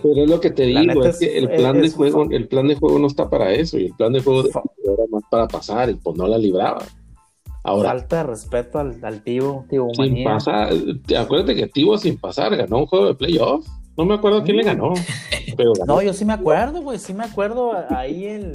A: Pero es lo que te digo, es que el plan de juego, el plan de juego no está para eso, y el plan de juego era más para pasar, y pues no la libraba. Ahora,
B: Falta de respeto al, al Tibo, Tibo
A: sin
B: manía.
A: pasar, acuérdate que Tibo sin pasar ganó un juego de playoff. No me acuerdo quién le ganó, pero ganó.
B: No, yo sí me acuerdo, güey, sí me acuerdo ahí el...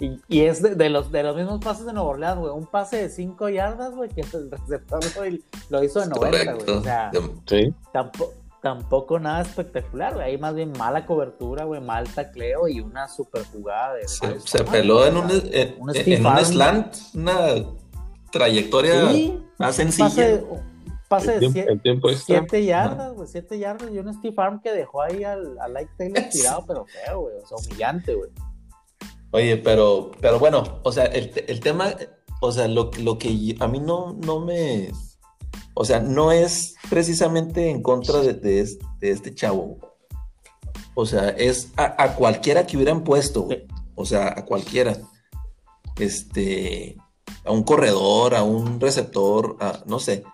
B: Y, y es de, de los, de los mismos pases de Nueva Orleans, güey. Un pase de 5 yardas, güey, que el receptor güey, lo hizo de 90, güey. O sea,
A: Sí.
B: tampoco, tampoco nada espectacular, güey. Ahí más bien mala cobertura, güey, mal tacleo y una super jugada de...
C: se, se peló en un, en,
B: Un
C: en slant, una trayectoria
B: Sí,
C: más sencilla.
B: pase
A: El
B: de
A: tiempo.
B: 7 yardas, güey, 7 yardas y un Steve Arm que dejó ahí al, al Light Taylor tirado, pero feo, güey, o sea, humillante, güey.
C: Oye, pero, pero bueno, o sea, el, el tema, o sea, lo, lo que a mí no, no me, o sea, no es precisamente en contra de, de es- de este chavo. O sea, es a, a cualquiera que hubieran puesto, güey. o sea, a cualquiera. Este, a un corredor, a un receptor, a, no sé.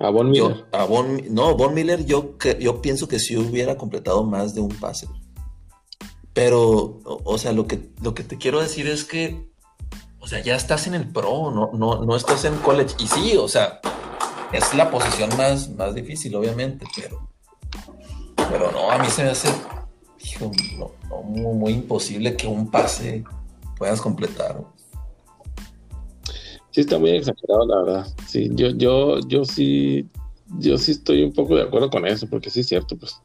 A: A Von
C: yo,
A: Miller.
C: a Von, no, Von Miller, yo, yo pienso que sí hubiera completado más de un pase. Pero, o, o sea, lo que, lo que te quiero decir es que, o sea, ya estás en el pro, no, no, no estás en college. Y sí, o sea, es la posición más, más difícil, obviamente, pero, pero no, a mí se me hace, hijo, no, no, muy, muy imposible que un pase puedas completar.
A: Sí está muy exagerado, la verdad. Sí, yo, yo, yo sí, yo sí estoy un poco de acuerdo con eso, porque sí es cierto, pues.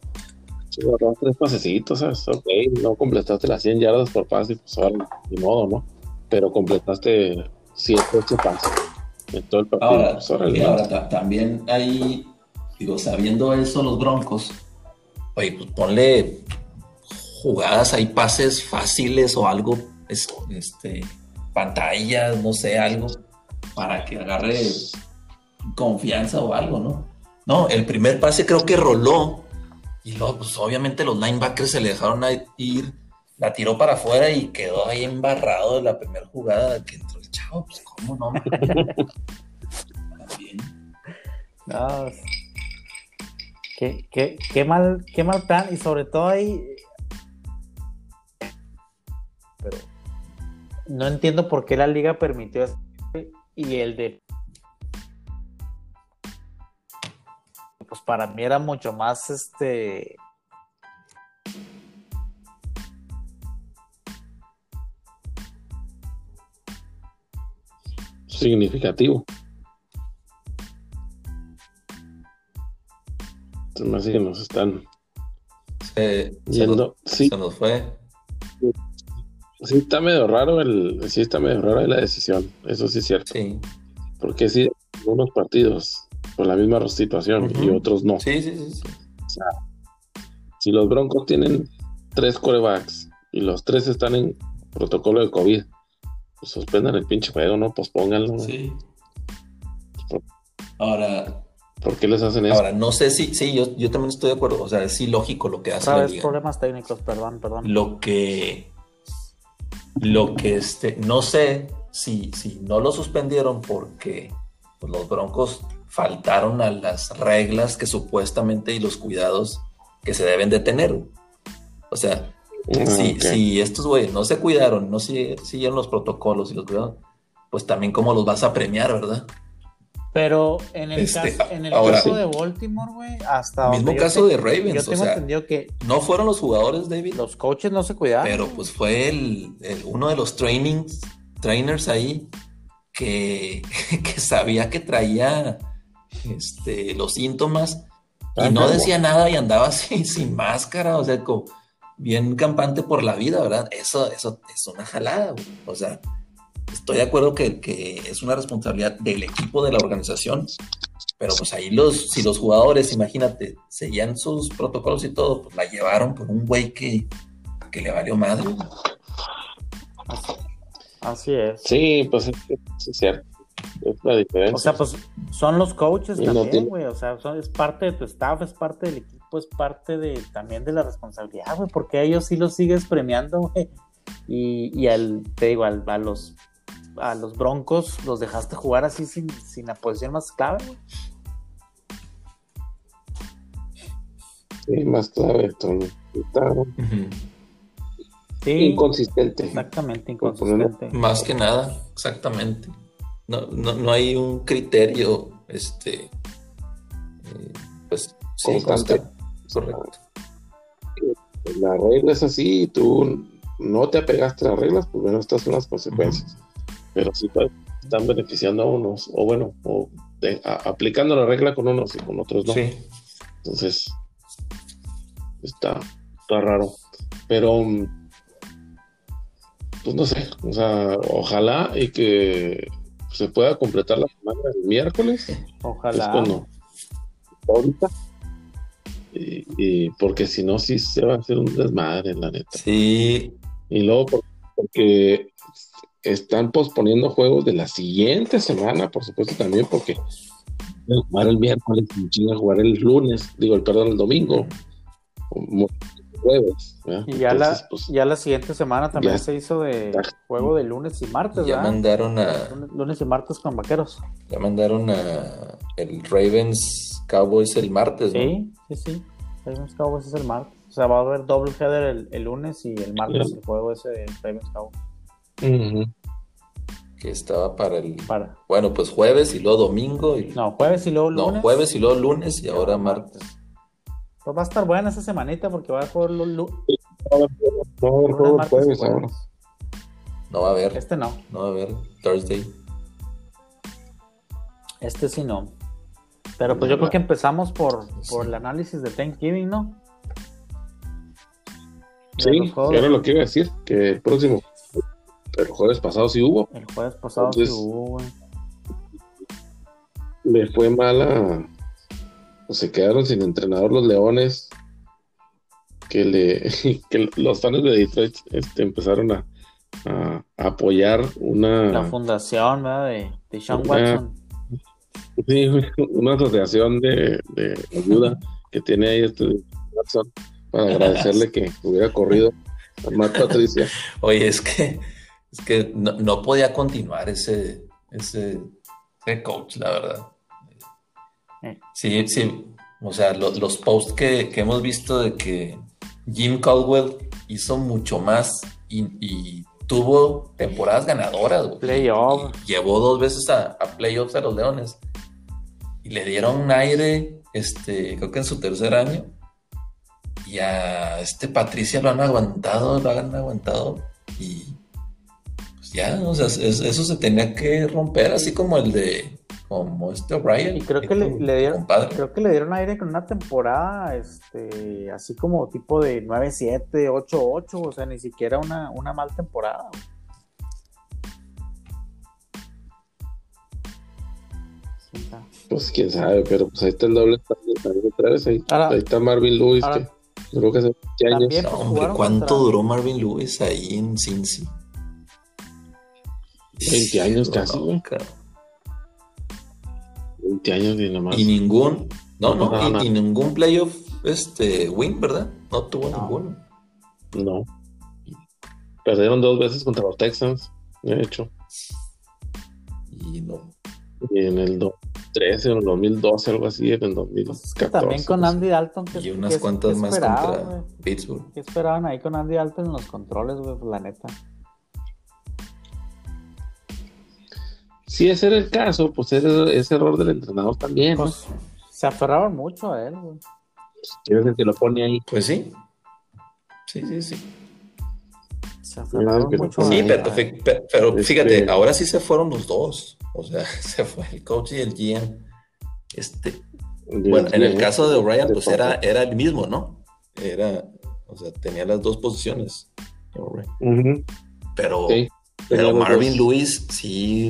A: Agarraste tres pasecitos, ¿sabes? Ok, no completaste las 100 yardas por pase, pues ahora, ni modo, ¿no? Pero completaste 7, 8 pases en todo el partido.
C: Ahora, ahora también hay, digo, sabiendo eso los Broncos, oye, pues ponle jugadas, hay pases fáciles o algo, es, este, pantallas, no sé, algo, para que agarre confianza o algo, ¿no? No, el primer pase creo que roló y luego, pues obviamente los linebackers se le dejaron ir, la tiró para afuera y quedó ahí embarrado de la primera jugada que chavo, pues cómo no, También.
B: No, qué, qué, qué mal, qué mal plan, y sobre todo ahí. Pero no entiendo por qué la liga permitió eso y el de. Pues para mí era mucho más este.
A: Significativo. Se me hace que nos están
C: Se, se nos,
A: yendo. Sí,
C: se nos fue.
A: sí está medio raro el, sí está medio raro la decisión. Eso sí es cierto.
C: Sí,
A: Porque sí, unos partidos con la misma situación y otros no.
C: sí, sí, sí. sí.
A: Si los Broncos tienen tres corebacks y los tres están en protocolo de COVID, pues suspendan el pinche juego, ¿no? Pospónganlo.
C: Sí. Ahora,
A: ¿Por qué les hacen eso?
C: ahora, no sé si, sí, yo, yo también estoy de acuerdo. O sea, es ilógico lo que hace
B: Otra
C: la
B: vez
C: liga.
B: problemas técnicos, perdón, perdón.
C: Lo que, lo que este, no sé si, si no lo suspendieron porque pues, los Broncos faltaron a las reglas que supuestamente y los cuidados que se deben de tener. O sea,
A: Ah,
C: si, estos güeyes no se cuidaron, no si- siguieron los protocolos y los cuidados, pues también cómo los vas a premiar, ¿verdad?
B: Pero en el
C: Este,
B: caso, en el
C: ahora
B: caso
C: sí.
B: de Baltimore, güey, hasta
C: Mismo caso
B: te-
C: de Ravens,
B: Yo
C: o
B: tengo
C: sea,
B: entendido que
C: no fueron los jugadores, David,
B: los coaches no se cuidaban.
C: pero pues fue el, el- uno de los trainings, trainers ahí que, que sabía que traía este, los síntomas
A: Ah,
C: y no
A: ¿cómo?
C: decía nada y andaba así sin máscara, o sea, como bien campante por la vida, ¿verdad? Eso, eso es una jalada, güey. O sea, estoy de acuerdo que, que es una responsabilidad del equipo de la organización, pero pues ahí los, si los jugadores, imagínate, seguían sus protocolos y todo, pues la llevaron por un güey que, que le valió madre.
B: Así, así es.
A: Sí, pues es, cierto. Es la diferencia.
B: O sea, pues son los coaches
A: Y no
B: también,
A: tiene-
B: güey. O sea, son- es parte de tu staff, es parte del equipo, es parte de también de la responsabilidad, güey. Porque a ellos sí los sigues premiando, güey. Y, y al, te digo, al- a los a los broncos los dejaste jugar así sin, sin la posición más clave, güey.
A: Sí, más clave. Tony. Está
B: Sí,
A: inconsistente.
B: exactamente, inconsistente.
C: Más que nada, exactamente. no, no, no hay un criterio, este, eh, pues, sí,
A: Constante.
C: Correcto.
A: La regla es así tú no te apegaste a las reglas, pues bueno, estas son las consecuencias. Pero pues, están beneficiando a unos, o bueno, o de- a- aplicando la regla con unos y con otros no.
C: Sí.
A: Entonces, está, está raro. Pero, pues no sé, o sea, ojalá y que se pueda completar la semana el miércoles, es
B: Ojalá.
A: cuando ahorita. Y, y porque si no, sí se va a hacer un desmadre, la neta.
C: Sí,
A: Y luego por- porque están posponiendo juegos de la siguiente semana, por supuesto también, porque jugar el miércoles y jugar el lunes, digo, el perdón, el domingo, jueves. ¿verdad?
B: Y ya,
A: Entonces,
B: la,
A: pues,
B: ya la siguiente semana también
A: ya-
B: se hizo de juego de lunes y martes,
C: ya
B: ¿verdad?
C: mandaron a,
B: Lunes, y martes con vaqueros.
C: ya mandaron a el Ravens Cowboys el martes, ¿no?
B: Sí, sí, sí. Ravens Cowboys es el martes. O sea, va a haber doble header el, el lunes y el martes el juego ese de Ravens Cowboys.
A: ujú.
C: Que estaba para el,
B: Para.
C: bueno, pues jueves y luego domingo y
B: No, jueves y luego
C: no,
B: lunes.
C: jueves y luego lunes y ahora martes.
B: Pues va a estar buena esa semanita porque va a jugar los lu-
A: No, no, no, jueves.
C: No va a haber,
B: Este no.
C: no va a haber Thursday.
B: Este sí no. Pero pues yo creo que empezamos por, por el análisis de Thanksgiving, ¿no? De
A: Sí, era lo que iba a decir, que el próximo, el jueves pasado sí hubo,
B: El jueves pasado
A: Entonces-
B: sí hubo, güey.
A: le fue mal a, pues se quedaron sin entrenador los Leones, que le, que los fans de Detroit este, empezaron a, a apoyar
B: La
A: una,
B: fundación, ¿verdad? De, de Sean
A: Una-
B: Watson.
A: sí, una asociación de, de ayuda que tiene ahí este Watson para agradecerle que hubiera corrido a Matt Patricia.
C: Oye, es que, es que no, no podía continuar ese, ese, ese coach, la verdad. Sí, sí. O sea, lo- los posts que, que hemos visto de que Jim Caldwell hizo mucho más y, y tuvo temporadas ganadoras. güey.
B: Playoff.
C: Y llevó dos veces a, a playoffs a los Leones. Y le dieron un aire, este, creo que en su tercer año. Y a este Patricia lo han aguantado, lo han aguantado. Y pues ya, o sea, es- eso se tenía que romper, así como el de, como este O'Brien.
B: Y creo que le, le dieron,
C: compadre.
B: creo que le dieron aire con una temporada, este, así como tipo de 9-7, 8-8, o sea, ni siquiera una, una mal temporada. Sí.
A: Pues quién sabe, pero pues ahí está el doble otra vez. Ahí,
B: Ahora-
A: ahí está Marvin Lewis,
B: ahora-
A: que creo que hace 20 años.
B: También-
C: No,
B: pues,
C: hombre, ¿cuánto
B: contra-
C: duró Marvin Lewis ahí en Cincy?
A: 20 años casi, güey. 20 años y nomás.
C: Y ningún, no, no,
A: No,
C: y,
A: no.
C: y ningún playoff este win, ¿verdad? No tuvo
B: No.
C: ninguno.
A: No. Perdieron dos veces contra los Texans, de hecho.
C: Y no.
A: Y en el 2013 o en el 2012, algo así, en el 2014.
B: Pues es que también con. Andy Dalton. ¿qué-
C: Y unas
B: qué-
C: cuantas
B: qué
C: más
B: esperaban,
C: contra
B: güey?
C: Pittsburgh.
B: ¿Qué esperaban ahí con Andy Dalton en los controles, güey? Pues, la neta.
A: Si ese era el caso, pues ese error del entrenador también, ¿no?
B: Pues se aferraron mucho a él, güey.
A: ¿Quién es el que lo pone ahí?
C: Pues sí. Sí, sí, sí.
B: Se aferraron mucho a
C: Sí,
B: él.
C: pero, pero
A: Este-
C: fíjate, ahora sí se fueron los dos. O sea, se fue el coach y el GM. Este, bueno, en el caso de O'Brien, pues era, era el mismo, ¿no? Era, o sea, tenía las dos posiciones. Pero,
A: sí.
C: pero Marvin. Lewis sí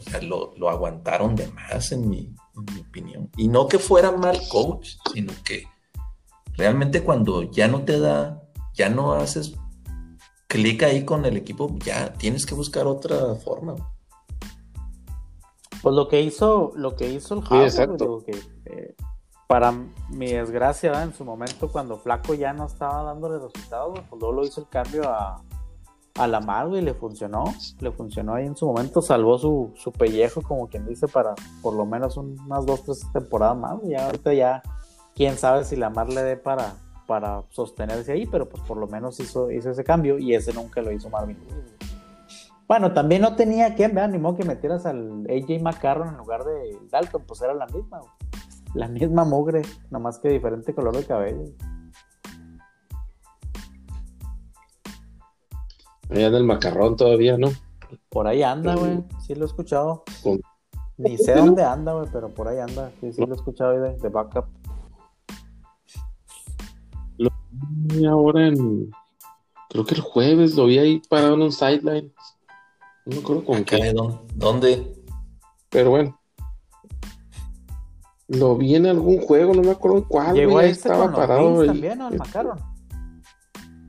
C: o sea, lo, lo aguantaron de más, en mi, en mi opinión. Y no que fuera mal coach, sino que realmente cuando ya no te da, ya no haces clic ahí con el equipo, ya tienes que buscar otra forma.
B: Pues lo que hizo, lo que hizo el
A: Sí,
B: Howard,
A: exacto.
B: lo que, eh, para mi desgracia, ¿verdad? en su momento cuando Flaco ya no estaba dándole resultados, pues luego lo hizo el cambio a, a la mar, güey, y le funcionó, le funcionó ahí en su momento, salvó su, su pellejo, como quien dice, para por lo menos unas dos, tres temporadas más, güey. ya ahorita ya, quién sabe si la mar le dé para, para sostenerse ahí, pero pues por lo menos hizo, hizo ese cambio y ese nunca lo hizo Marvin güey. Bueno, también no tenía quien, me animó que metieras al AJ McCarron en lugar de Dalton, pues era la misma, la misma mugre, nomás que diferente color de cabello.
A: Ahí anda el macarrón todavía, ¿no?
B: Por ahí anda, güey. Sí lo he escuchado. Ni sé dónde anda, güey, pero por ahí anda. Sí, sí lo he escuchado de, de backup.
A: Lo vi ahora en. Creo que el jueves lo vi ahí parado en un sideline. No me acuerdo con qué.
C: ¿Dónde?
A: Pero bueno. Lo vi en algún juego, no me acuerdo en cuál.
B: Llegó
A: güey,
B: este
A: estaba
B: con los
A: parado. Ahí.
B: también, ¿no? El Macaron.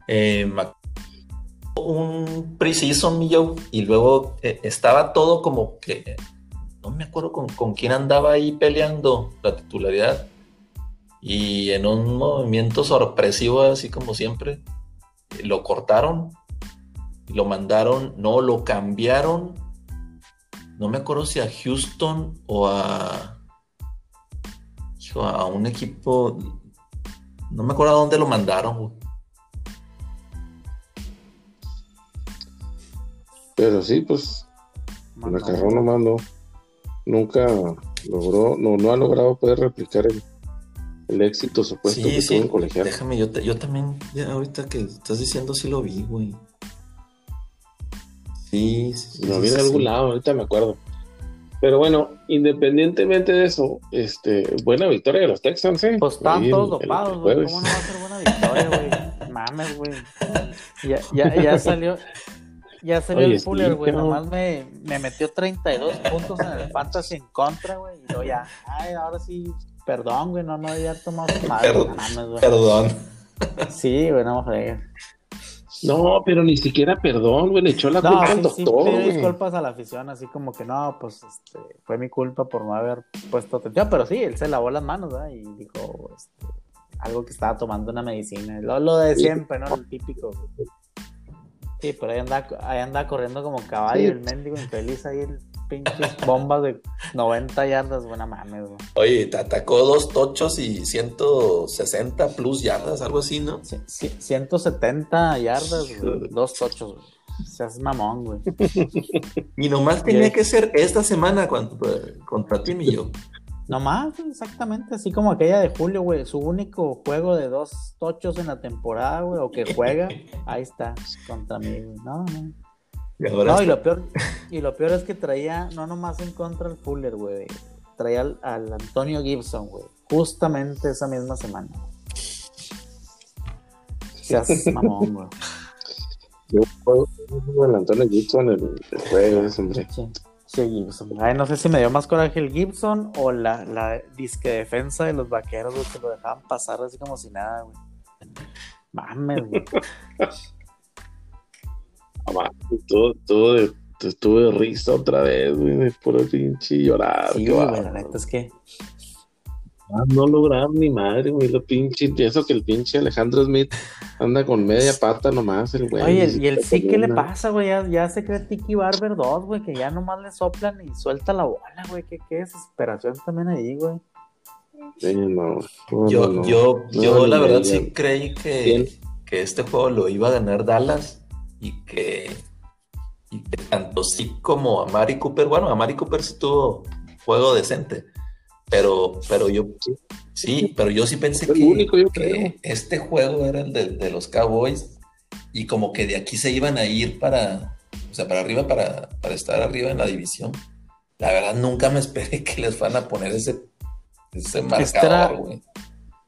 C: Eh, Mac- un preciso mi Joe, y luego eh, estaba todo como que no me acuerdo con, con quién andaba ahí peleando la titularidad. Y en un movimiento sorpresivo así como siempre lo cortaron lo mandaron no lo cambiaron. No me acuerdo si a Houston o a a un equipo no me acuerdo a dónde lo mandaron
A: Pero sí, pues. El macarrón nomás no. Nunca logró, no, no ha logrado poder replicar el, el éxito supuesto que tuvo en colegial.
C: Déjame, yo, te- yo también, ya ahorita que estás diciendo, sí lo vi, güey. Sí, sí, sí,
A: Lo
C: sí,
A: vi en
C: sí,
A: algún
C: sí.
A: lado, ahorita me acuerdo. Pero bueno, independientemente de eso, este, buena victoria de los Texans, ¿eh?
B: Pues
A: el-
B: todos dopados, güey. ¿Cómo no va a ser buena victoria, güey? Mames, güey. Ya, ya, ya salió. Ya salió
A: Oye,
B: el Fuller,
A: sí,
B: güey.
A: pero-
B: Nomás me, me metió 32 puntos en el Fantasy en contra, güey. Y luego ya. Ay, ahora sí. Perdón, güey. No, no había tomado su madre.
C: Perdón.
B: Mames, güey.
C: Perdón.
B: Sí, güey, no me
A: No, pero ni siquiera perdón, güey, le echó la
B: No,
A: culpa al
B: sí, sí,
A: doctor, güey.
B: disculpas a la afición, así como que no, pues este, fue mi culpa por no haber puesto atención, pero sí, él se lavó las manos, ¿verdad? Y dijo este, algo que estaba tomando una medicina, lo, lo de siempre, ¿no? El típico. Sí, pero ahí anda, ahí anda corriendo como caballo,
A: Sí.
B: el mendigo infeliz ahí, el pinches bombas de 90 yardas, buena mames, güey.
C: Oye, te atacó dos tochos y 160 plus yardas, algo así, ¿no?
B: C- c- 170 yardas, güey, dos tochos, güey. Seas mamón, güey.
C: Y nomás tenía que ser esta semana cuando- contra ti y yo.
B: Nomás, exactamente, así como aquella de Julio, güey, su único juego de dos tochos en la temporada, güey, o que juega, ahí está, contra mí, güey. No, no.
C: Y ahora
B: No, y lo peor, y lo peor es que traía, no nomás en contra al Fuller, güey, traía al, al Antonio Gibson, güey, justamente esa misma semana. Seas mamón, güey.
A: Yo juego Antonio Gibson el, el juego ese, hombre.
B: Sí, sí, Gibson. Ay, no sé si me dio más coraje el Gibson o la, la disque defensa de los vaqueros, güey, que lo dejaban pasar así como si nada, güey. Mames, güey.
A: Ah, Todo, todo de, risa otra vez, güey, de puro pinche llorar.
B: Sí, güey, la neta es que.
A: Ah, No lograron ni madre, güey, lo pinche, eso que el pinche Alejandro Smith anda con media pata nomás, el güey.
B: Oye, y el sí, ¿qué le pasa, güey? Ya, ya se cree Tiki Barber 2, güey, que ya nomás le soplan y suelta la bola, güey. Qué, qué desesperación también ahí, güey.
A: Sí, no, no,
C: Yo,
A: no.
C: yo,
A: No,
C: yo la verdad sí creí que,
A: Bien.
C: que este juego lo iba a ganar Dallas y que, y que tanto sí como a Mari Cooper, bueno, a Mari Cooper sí tuvo juego decente, pero, pero yo sí, pero yo sí pensé que,
A: único, yo
C: que
A: creo.
C: este juego era el de, de los Cowboys y como que de aquí se iban a ir para, o sea, para arriba, para, para estar arriba en la división. La verdad nunca me esperé que les van a poner ese, ese marcador, güey.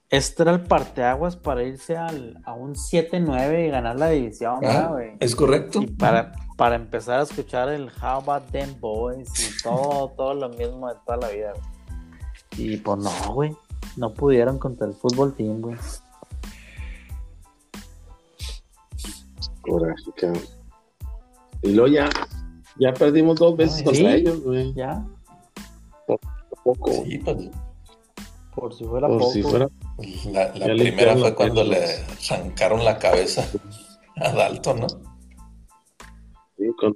B: Este era el parteaguas para irse al, a un 7-9 y ganar la división, ¿verdad,
C: Ah, es correcto.
B: Y para, para empezar a escuchar el How About Them Boys y todo, todo lo mismo de toda la vida, güey. Y pues no, güey. No pudieron contra el fútbol team, güey.
A: Coraje, cabrón. Y luego ya, ya perdimos dos veces
B: Ay,
A: contra
B: sí.
A: ellos, güey.
B: Ya,
A: Poco.
C: Sí, pues,
B: por si fuera
A: Por
B: poco.
A: si fuera.
C: la, primera fue
A: la
C: cuando le arrancaron la cabeza a Dalton, ¿no?
A: Sí, con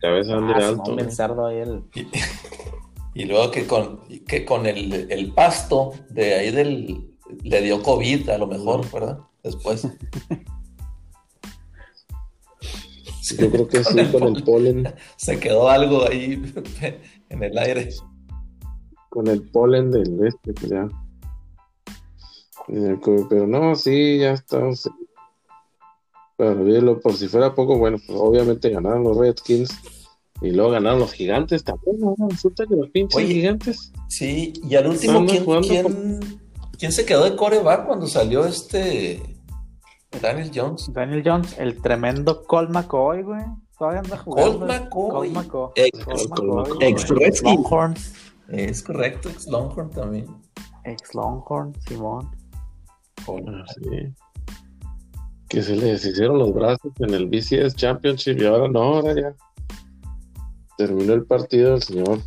A: cabeza
B: Ah,
A: de
B: bien
A: güey.
B: cerdo ahí el...
C: Y, luego que con, que con el, el pasto de ahí del... Le dio COVID a lo mejor, ¿verdad? Después.
A: Yo creo que sí, con el polen.
C: Se quedó algo ahí en el aire.
A: Con el polen del este, pues ya. Eh, Pero no, sí, ya estamos. Pero por si fuera poco, bueno, pues obviamente ganaron los Redskins y luego ganaron los gigantes también. ¿no? Resulta que los pinches
C: Oye,
A: gigantes.
C: Sí, y al último, ¿quién, quién, se quedó de coreback cuando salió este Daniel Jones?
B: Daniel Jones, el tremendo Colt McCoy, güey. Todavía anda jugando.
C: Colt McCoy.
B: Colt McCoy.
C: Ex,
B: Colt McCoy.
C: Ex.
B: Longhorns.
C: Es correcto, ex Longhorn también.
B: Ex Longhorn, Simón.
A: Ah, sí. Que se le deshicieron los brazos en el BCS Championship y ahora no, ahora ya. Terminó el partido el señor.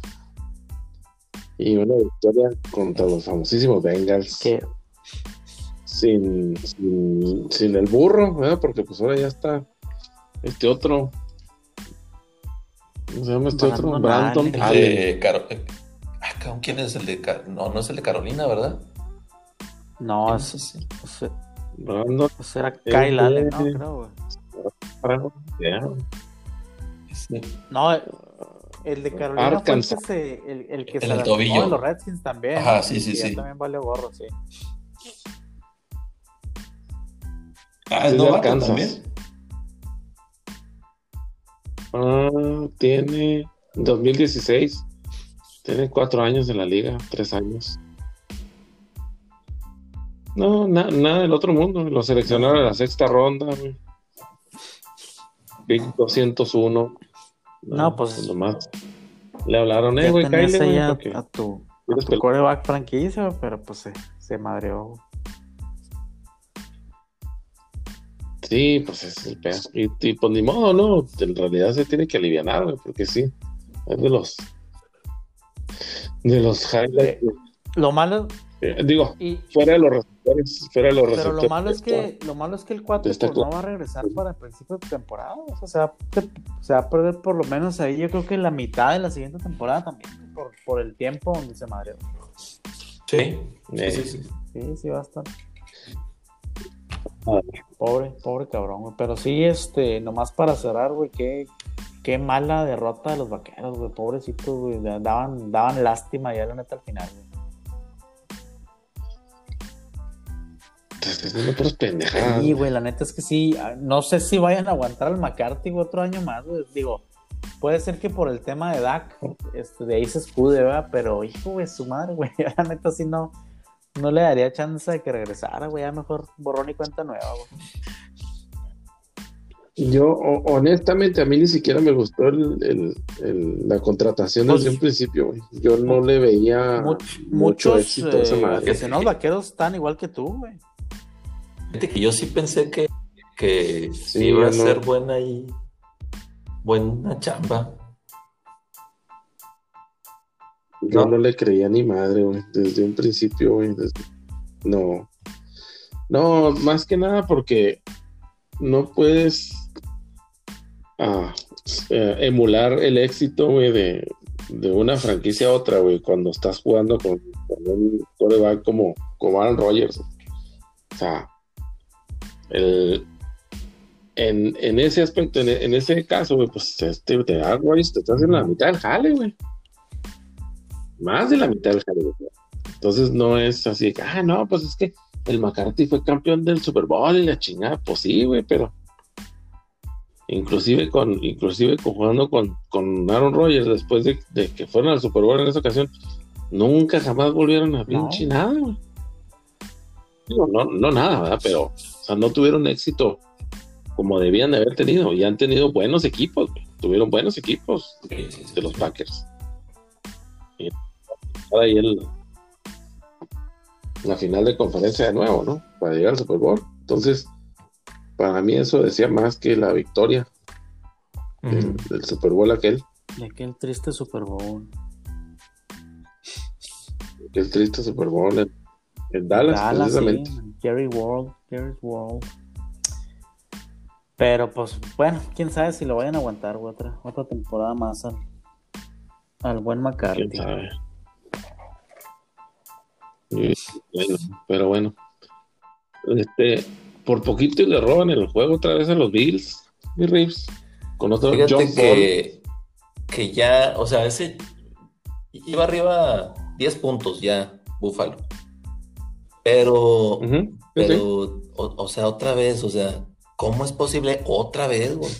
A: Y una victoria contra los famosísimos Bengals.
B: Que
A: Sin, sin, sin el burro, ¿verdad? Porque pues ahora ya está este otro. ¿Cómo se llama este otro?
B: Brandon.
C: El de Caro- eh, ah, ¿quién es el de Car- No, no es el de Carolina, ¿verdad?
B: no,
C: No
B: ese,
C: sé si-
B: ese-
A: Brandon
B: ese era
A: Eh,
B: Kyle Allen, ¿no?
A: eh.
B: Creo, güey.
C: Ese-
B: No, el de Carolina
A: Arkansas.
B: fue el el, el que
C: El
B: se lastimó
C: tobillo.
B: de los Redskins también.
C: Ajá,
B: ¿no?
C: sí, sí, sí.
B: también vale gorro, sí.
C: Ah,
A: Es
C: es
A: de
C: novato
A: Arkansas.
C: también.
A: Ah, tiene 2016. Tiene cuatro años en la liga, tres años. No, na- nada del otro mundo. Lo seleccionaron en la sexta ronda. güey. Big 201.
B: No, pues-
A: Nomás. Le hablaron, eh,
B: Ya
A: güey, cállate,
B: ahí
A: güey,
B: a, a tu, a tu coreback franquicia, pero pues se, se madreó.
A: Sí, pues es el pedo. Y, y pues ni modo, ¿no? En realidad se tiene que aliviar, güey, porque sí. Es de los. De los highlights.
B: Lo malo,
A: eh, digo,
B: y,
A: fuera de los receptores, fuera de los
B: pero
A: receptores.
B: lo malo es que lo malo es que el cuate
A: Está
B: pues, no va a regresar para el principio de temporada. O sea, se va, a- se va a perder por lo menos ahí, yo creo que la mitad de la siguiente temporada también, por, por el tiempo donde se madreó.
C: Sí,
A: Eh,
C: sí, sí, sí.
B: Sí, sí va a estar. Pobre, pobre cabrón, güey. Pero sí, este, nomás para cerrar, güey, qué, qué mala derrota de los vaqueros, güey. Pobrecitos, güey. da- Daban, daban lástima ya la neta al final, güey.
A: Estás haciendo puras pendejadas.
B: Sí, güey, la neta es que sí. ah, No sé si vayan a aguantar al McCarthy otro año más, güey. Digo, puede ser que por el tema de Dak, este, de ahí se escude, ¿verdad? Pero, hijo, güey, su madre, güey. La neta sí no, no le daría chance de que regresara, güey. Ya mejor borrón y cuenta nueva, güey.
A: Yo, ho- honestamente, a mí ni siquiera me gustó el, el- el- la contratación
B: Pues-
A: desde un principio. güey. Yo no le veía
B: Mu-
A: mucho
B: muchos
A: éxito a esa
B: eh,
A: madre.
B: vaqueros están igual que tú, güey.
C: Fíjate que yo sí pensé que, que
A: Sí,
C: iba a
A: no.
C: ser buena y buena chamba.
A: Yo
C: ¿no?
A: no le creía ni madre, güey, desde un principio, güey. desde- No. No, más que nada porque no puedes eh, emular el éxito, güey, de, de una franquicia a otra, güey, cuando estás jugando con, con un quarterback como, como Aaron Rodgers. O sea, el, en, en ese aspecto, en, en ese caso, güey, pues este, te Aaron Rodgers te está haciendo la mitad del jale, güey más de la mitad del jale. güey. Entonces no es así, ah, no, pues es que el McCarthy fue campeón del Super Bowl y la chingada, pues sí, güey, pero inclusive con, inclusive con- jugando con, con Aaron Rodgers después de, de que fueron al Super Bowl en esa ocasión, nunca jamás volvieron a pinche nada, güey. Digo, no, no nada, ¿verdad? Pero, o sea, no tuvieron éxito como debían de haber tenido, y han tenido buenos equipos, güey. tuvieron buenos equipos de los Packers. Y ahí el, la final de conferencia de nuevo, ¿no? Para llegar al Super Bowl. Entonces, para mí eso decía más que la victoria del, Super Bowl aquel,
B: De aquel triste Super Bowl.
A: el triste Super Bowl en, en Dallas,
B: Dallas,
A: precisamente.
B: sí, Jerry World, Jerry's World. Pero pues, bueno, quién sabe si lo vayan a aguantar, otra, otra temporada más al, al buen McCarthy.
A: ¿Quién sabe? Y, bueno, pero bueno. Este, por poquito y le roban el juego otra vez a los Bills, mi Reeves. con otro
C: Fíjate que, que ya, o sea, ese iba arriba 10 puntos ya, Búfalo. Pero,
A: sí.
C: pero, o, o sea, otra vez, o sea, ¿cómo es posible otra vez, güey?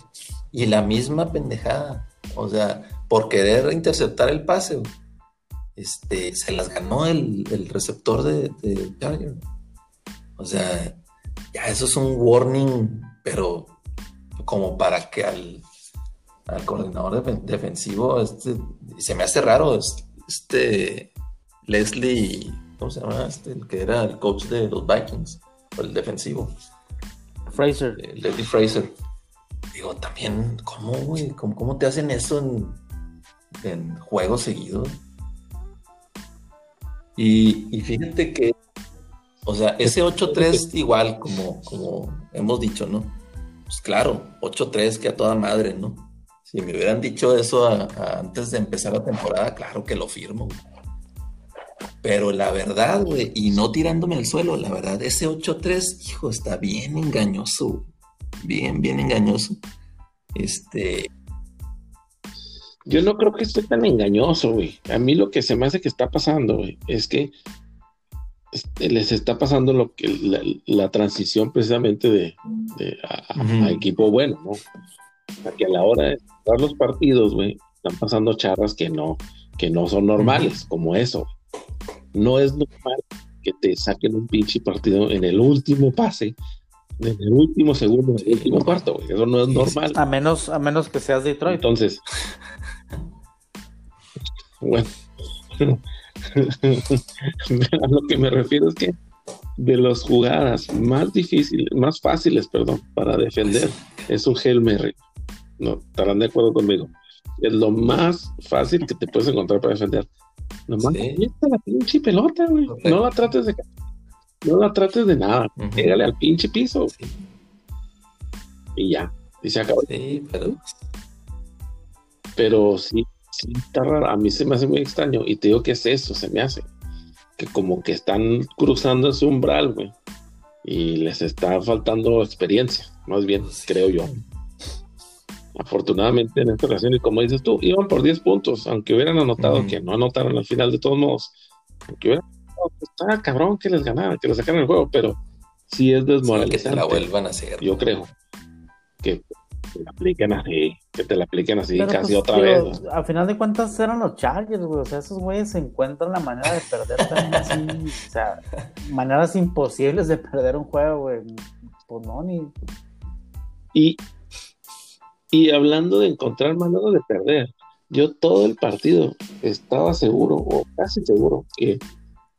C: Y la misma pendejada. O sea, por querer interceptar el pase, güey, este, se las ganó el, el receptor de, de Charger. O sea, ya eso es un warning, pero como para que al, al coordinador defen- defensivo, este, se me hace raro, es- este Leslie, ¿cómo se llama? Este, el que era el coach de los Vikings, o el defensivo,
B: Fraser.
C: eh, Leslie Fraser. Digo, también, ¿cómo, güey? ¿Cómo, cómo te hacen eso en, en juegos seguidos? Y, y fíjate que, o sea, ese 8-3 igual, como, como hemos dicho, ¿no? Pues claro, 8-3 que a toda madre, ¿no? Si me hubieran dicho eso a- a- antes de empezar la temporada, claro que lo firmo. güey. Pero la verdad, güey, y no tirándome al suelo, la verdad, ese 8-3, hijo, está bien engañoso. güey. Bien, bien engañoso. Este,
A: Yo no creo que esté tan engañoso, güey. A mí lo que se me hace que está pasando, güey, es que les está pasando lo que la, la transición precisamente de, de a, equipo bueno, ¿no? O sea, que a la hora de jugar los partidos, güey, están pasando charras que no, que no son normales, como eso. No es normal que te saquen un pinche partido en el último pase, en el último segundo, en el último cuarto, güey. Eso no es normal.
B: A menos, a menos que seas Detroit.
A: Entonces, bueno, a lo que me refiero es que de las jugadas más difíciles, más fáciles, perdón, para defender, es un Hail Mary. No, estarán de acuerdo conmigo. Es lo más fácil que te puedes encontrar para defender. Nomás
C: Sí.
A: la pinche pelota, güey. No la trates de no la trates de nada. Pégale al pinche piso
C: sí,
A: y ya. Y se acabó.
C: sí, pero
A: pero sí, sí está raro. A mí se me hace muy extraño y te digo que es eso, se me hace. Que como que están cruzando ese umbral, güey. Y les está faltando experiencia, más bien,
C: sí.
A: creo yo. Afortunadamente en esta ocasión, y como dices tú, iban por 10 puntos, aunque hubieran anotado, que no anotaron al final de todos modos. Aunque hubieran anotado, pues cabrón que les ganaran, que les sacaran el juego, pero sí es
C: sí, que te
A: desmoralizante.
C: la vuelvan a hacer.
A: yo creo que te la apliquen así, que te la apliquen así
B: Pero,
A: casi
B: pues,
A: otra vez. ¿no?
B: A final de cuentas eran los Chargers, güey. O sea, esos güeyes se encuentran la manera de perder también así. O sea, maneras imposibles de perder un juego, güey. Pues no, ni.
A: Y, y hablando de encontrar maneras de perder, yo todo el partido estaba seguro, o casi seguro, que,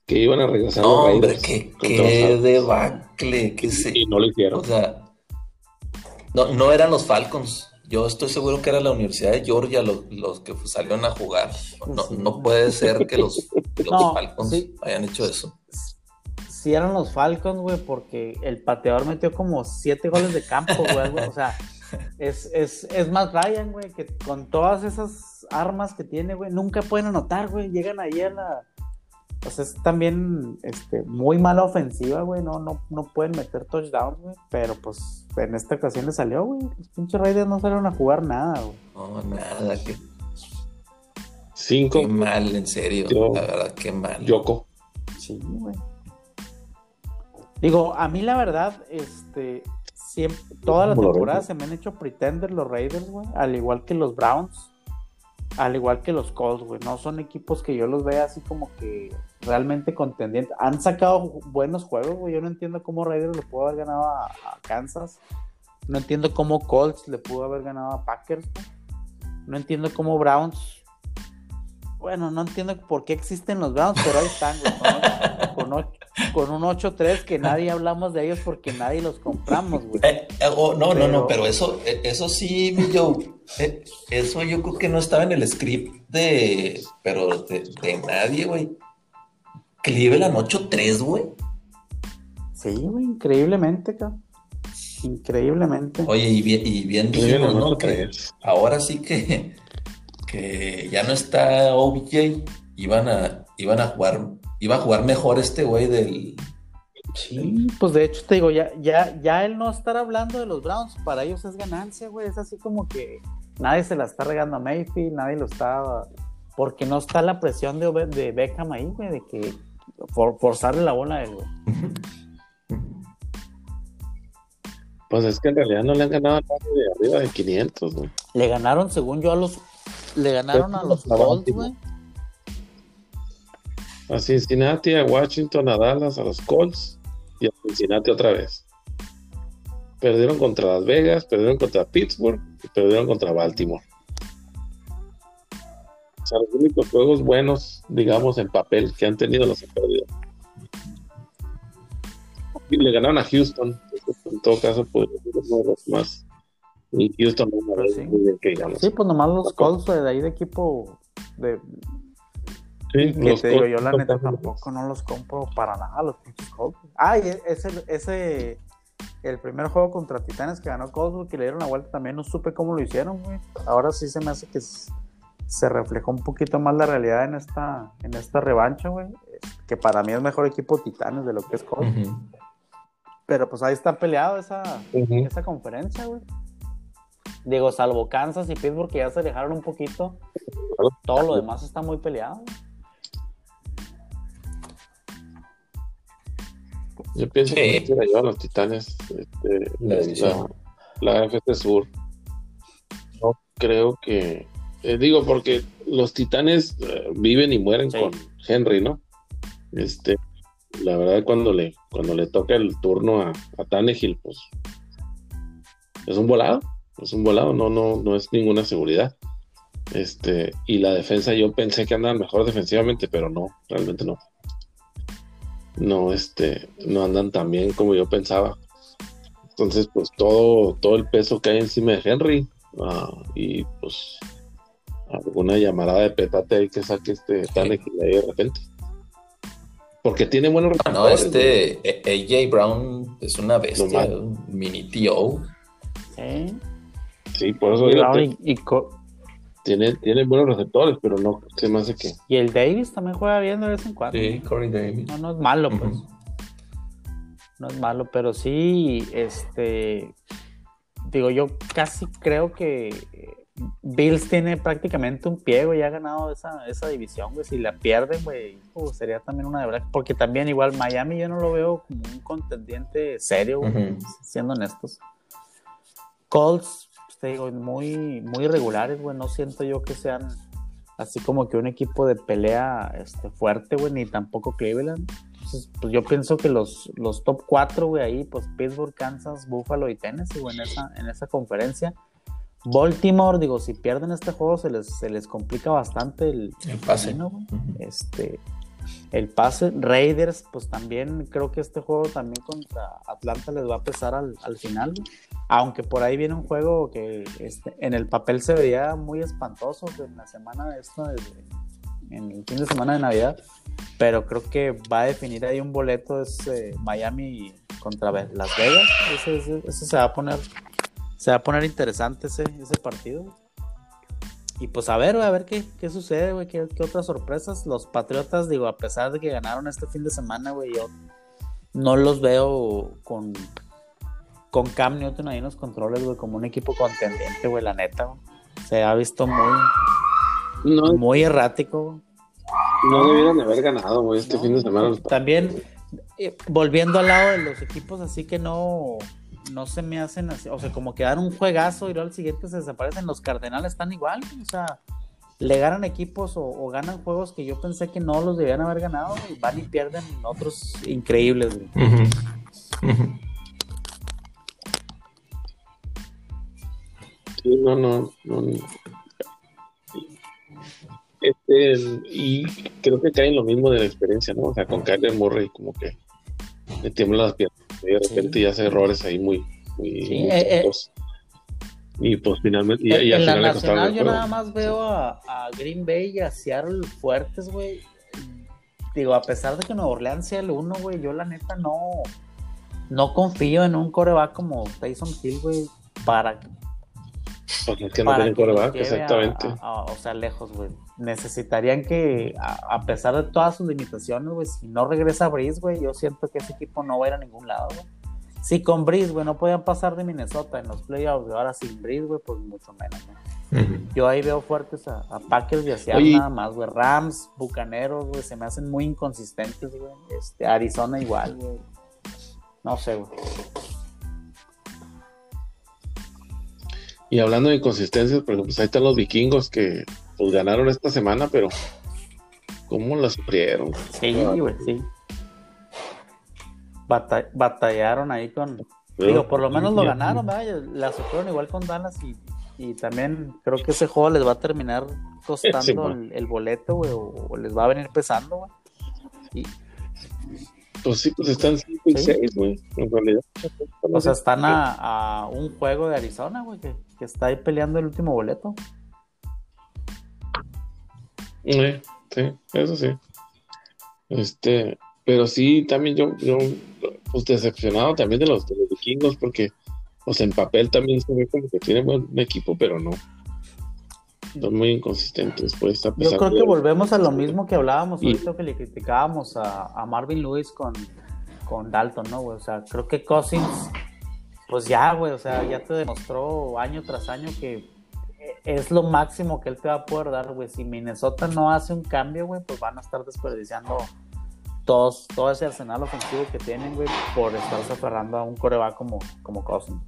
A: que iban a regresar
C: No,
A: los
C: hombre, qué, debacle, que se...
A: Y no lo hicieron.
C: O sea, no, no eran los Falcons. Yo estoy seguro que era la Universidad de Georgia los, los que salieron a jugar. No,
B: Sí.
C: no puede ser que los, que los
B: No,
C: Falcons
B: sí.
C: hayan hecho eso.
B: Si eran los Falcons, güey, porque el pateador metió como siete goles de campo, güey. O sea, es, es, es más Ryan, güey, que con todas esas armas que tiene, güey, nunca pueden anotar, güey. Llegan ahí a la. O sea, es también este, muy mala ofensiva, güey. No, no, no pueden meter touchdowns, güey. Pero pues en esta ocasión le salió, güey. Los pinches Raiders no salieron a jugar nada, güey.
C: No, nada, qué,
A: Cinco,
C: qué mal, en serio.
A: Yo-
C: la verdad, qué mal.
A: Yoko.
B: Sí, güey. Digo, a mí la verdad, este, siempre, toda la temporada se me han hecho pretender los Raiders, güey, al igual que los Browns, al igual que los Colts, güey. No son equipos que yo los vea así como que realmente contendientes. Han sacado buenos juegos, güey. Yo no entiendo cómo Raiders le pudo haber ganado a, a Kansas. No entiendo cómo Colts le pudo haber ganado a Packers. No entiendo cómo Browns. Bueno, no entiendo por qué existen los Browns, pero ahí están, güey. Con, ocho- con un 8-3 que nadie hablamos de ellos porque nadie los compramos, güey.
C: Eh, eh, oh, no, no, no,
B: Pero-
C: pero eso, eh, eso sí, mi Joe, eh, eso yo creo que no estaba en el script de, pero de, de nadie, güey. Cleveland 8-3, güey.
B: Sí, güey, increíblemente, cabrón. Increíblemente.
C: Oye, y bien, y bien dijimos,
A: no
C: ¿no? Que ahora sí que, que ya no está OBJ, iban a, iban a jugar, iba a jugar mejor este güey del,
B: Sí, pues de hecho te digo, ya, ya, ya el no estar hablando de los Browns, para ellos es ganancia, güey. Es así como que nadie se la está regando a Mayfield, nadie lo está. Porque no está la presión de, de Beckham ahí, güey, de que forzarle la bola a él, güey.
A: Pues es que en realidad no le han ganado a de arriba de 500, güey.
B: Le ganaron, según yo, a los. Le ganaron a los Colts, güey.
A: A Cincinnati, a Washington, a Dallas, a los Colts y a Cincinnati otra vez. Perdieron contra Las Vegas, perdieron contra Pittsburgh y perdieron contra Baltimore. O sea, los únicos juegos buenos, digamos, en papel que han tenido los han perdido. Y le ganaron a Houston. En todo caso, pues uno de los más. Y Houston no
B: pues sí. muy bien que digamos. Sí, pues nomás los Colts de ahí de equipo de. Sí, que te digo, yo la neta tampoco no los compro para nada, los pinches Colts. Ah, y ese, ese, el primer juego contra Titanes que ganó Colts, que le dieron la vuelta también, no supe cómo lo hicieron, güey. Ahora sí se me hace que se reflejó un poquito más la realidad en esta, en esta revancha, güey. Que para mí es mejor equipo Titanes de lo que es Colts. Pero pues ahí está peleado esa, esa conferencia, güey. Digo, salvo Kansas y Pittsburgh que ya se alejaron un poquito, todo lo demás está muy peleado.
A: Yo pienso que se la llevan los titanes este, la, la, FC Sur. No creo que. Eh, digo, porque los titanes eh, viven y mueren con Henry, ¿no? Este, la verdad, cuando le, cuando le toca el turno a, a Tannehill, pues es un volado, es un volado, no, no, no es ninguna seguridad. Este, y la defensa, yo pensé que andaban mejor defensivamente, pero no, realmente no. No, este, no andan tan bien como yo pensaba. Entonces, pues todo, todo el peso que hay encima de Henry, ah, y pues alguna llamada de petate ahí que saque este Tannehill ahí de repente porque tiene buenos
C: resultados. No, este AJ Brown es una bestia, un mini tío.
B: Sí.
A: Sí, por eso
B: y,
A: tiene, tiene buenos receptores, pero no se me hace que.
B: Y el Davis también juega bien de vez en cuando.
C: Sí, Corey Davis.
B: No, no es malo, pues. No es malo, pero sí, este. Digo, yo casi creo que Bills tiene prácticamente un pie, güey, ha ganado esa, esa división, güey. Si la pierden, güey, sería también una de verdad. Porque también igual Miami yo no lo veo como un contendiente serio, siendo honestos. Colts, pues, te digo, muy, muy irregulares, güey. No siento yo que sean así como que un equipo de pelea este, fuerte, güey, ni tampoco Cleveland. Entonces, pues yo pienso que los, los top 4, güey, ahí, pues Pittsburgh, Kansas, Buffalo y Tennessee, güey, en esa, en esa conferencia Baltimore, digo, si pierden este juego se les, se les complica bastante el,
C: pase.
B: este, el pase. Raiders, pues también creo que este juego también contra Atlanta les va a pesar al, final. Aunque por ahí viene un juego que este, en el papel se veía muy espantoso en la semana esta, en el fin de semana de Navidad. Pero creo que va a definir ahí un boleto es Miami contra Las Vegas. ese se va a poner se va a poner interesante ese, ese partido. Y pues a ver, a ver qué, qué sucede, güey, qué, otras sorpresas. Los Patriotas, digo, a pesar de que ganaron este fin de semana, güey, yo no los veo con, con Cam Newton ahí en los controles, güey, como un equipo contendiente, güey, la neta, Se ha visto muy, muy errático.
A: No debieron haber ganado, güey, este fin de semana.
B: También, eh, volviendo al lado de los equipos así que no no se me hacen así, o sea, como que dan un juegazo y luego al siguiente se desaparecen. Los Cardenales están igual, o sea, le ganan equipos o, ganan juegos que yo pensé que no los debían haber ganado y van y pierden otros increíbles.
A: Sí, no, no, no. Este, y creo que cae en lo mismo de la experiencia, ¿no? O sea, con Kyler Murray como que le tiemblan las piernas y de repente ya hace errores ahí muy, muy,
B: eh, eh.
A: y pues finalmente y,
B: en, la nacional yo nada más veo a, Green Bay y a Seattle fuertes güey. Digo a pesar de que Nueva Orleans sea el uno güey yo la neta no no confío en un coreback como Tyson Hill güey para
A: porque es que no tienen coreback exactamente.
B: o sea lejos güey necesitarían que, a, pesar de todas sus limitaciones, güey, si no regresa Breeze, güey, yo siento que ese equipo no va a ir a ningún lado, güey. Si con Breeze, güey, no podían pasar de Minnesota en los playoffs, ahora sin Breeze, güey, pues mucho menos, Yo ahí veo fuertes a, Packers y hacia nada más, güey. Rams, Bucaneros, güey, se me hacen muy inconsistentes, güey. Este, Arizona igual, güey. No sé, güey.
A: Y hablando de inconsistencias, por ejemplo, pues ahí están los vikingos que pues ganaron esta semana, pero ¿cómo la sufrieron?
B: Sí, güey, sí. batallaron ahí con. digo, por lo menos lo ganaron, ¿verdad? La sufrieron igual con Dallas y, y, también creo que ese juego les va a terminar costando el, boleto, güey, o, les va a venir pesando, güey. Y,
A: pues sí, pues están 5 y 6, güey, en realidad.
B: O sea, están a, a un juego de Arizona, güey, que, que, está ahí peleando el último boleto.
A: Sí, sí, eso sí. Este, pero sí, también yo, yo pues decepcionado también de los, de los vikingos, porque, pues en papel también se ve como que tienen buen equipo, pero no son muy inconsistentes. Pues,
B: Yo creo que volvemos a lo mismo que hablábamos ahorita que le criticábamos a, Marvin Lewis con, con Dalton, ¿no, güey? O sea, creo que Cousins, pues ya, güey, o sea, ya te demostró año tras año que es lo máximo que él te va a poder dar, güey. Si Minnesota no hace un cambio, güey, pues van a estar desperdiciando todos, todo ese arsenal ofensivo que tienen, güey, por estarse aferrando a un coreback como, como Cousins.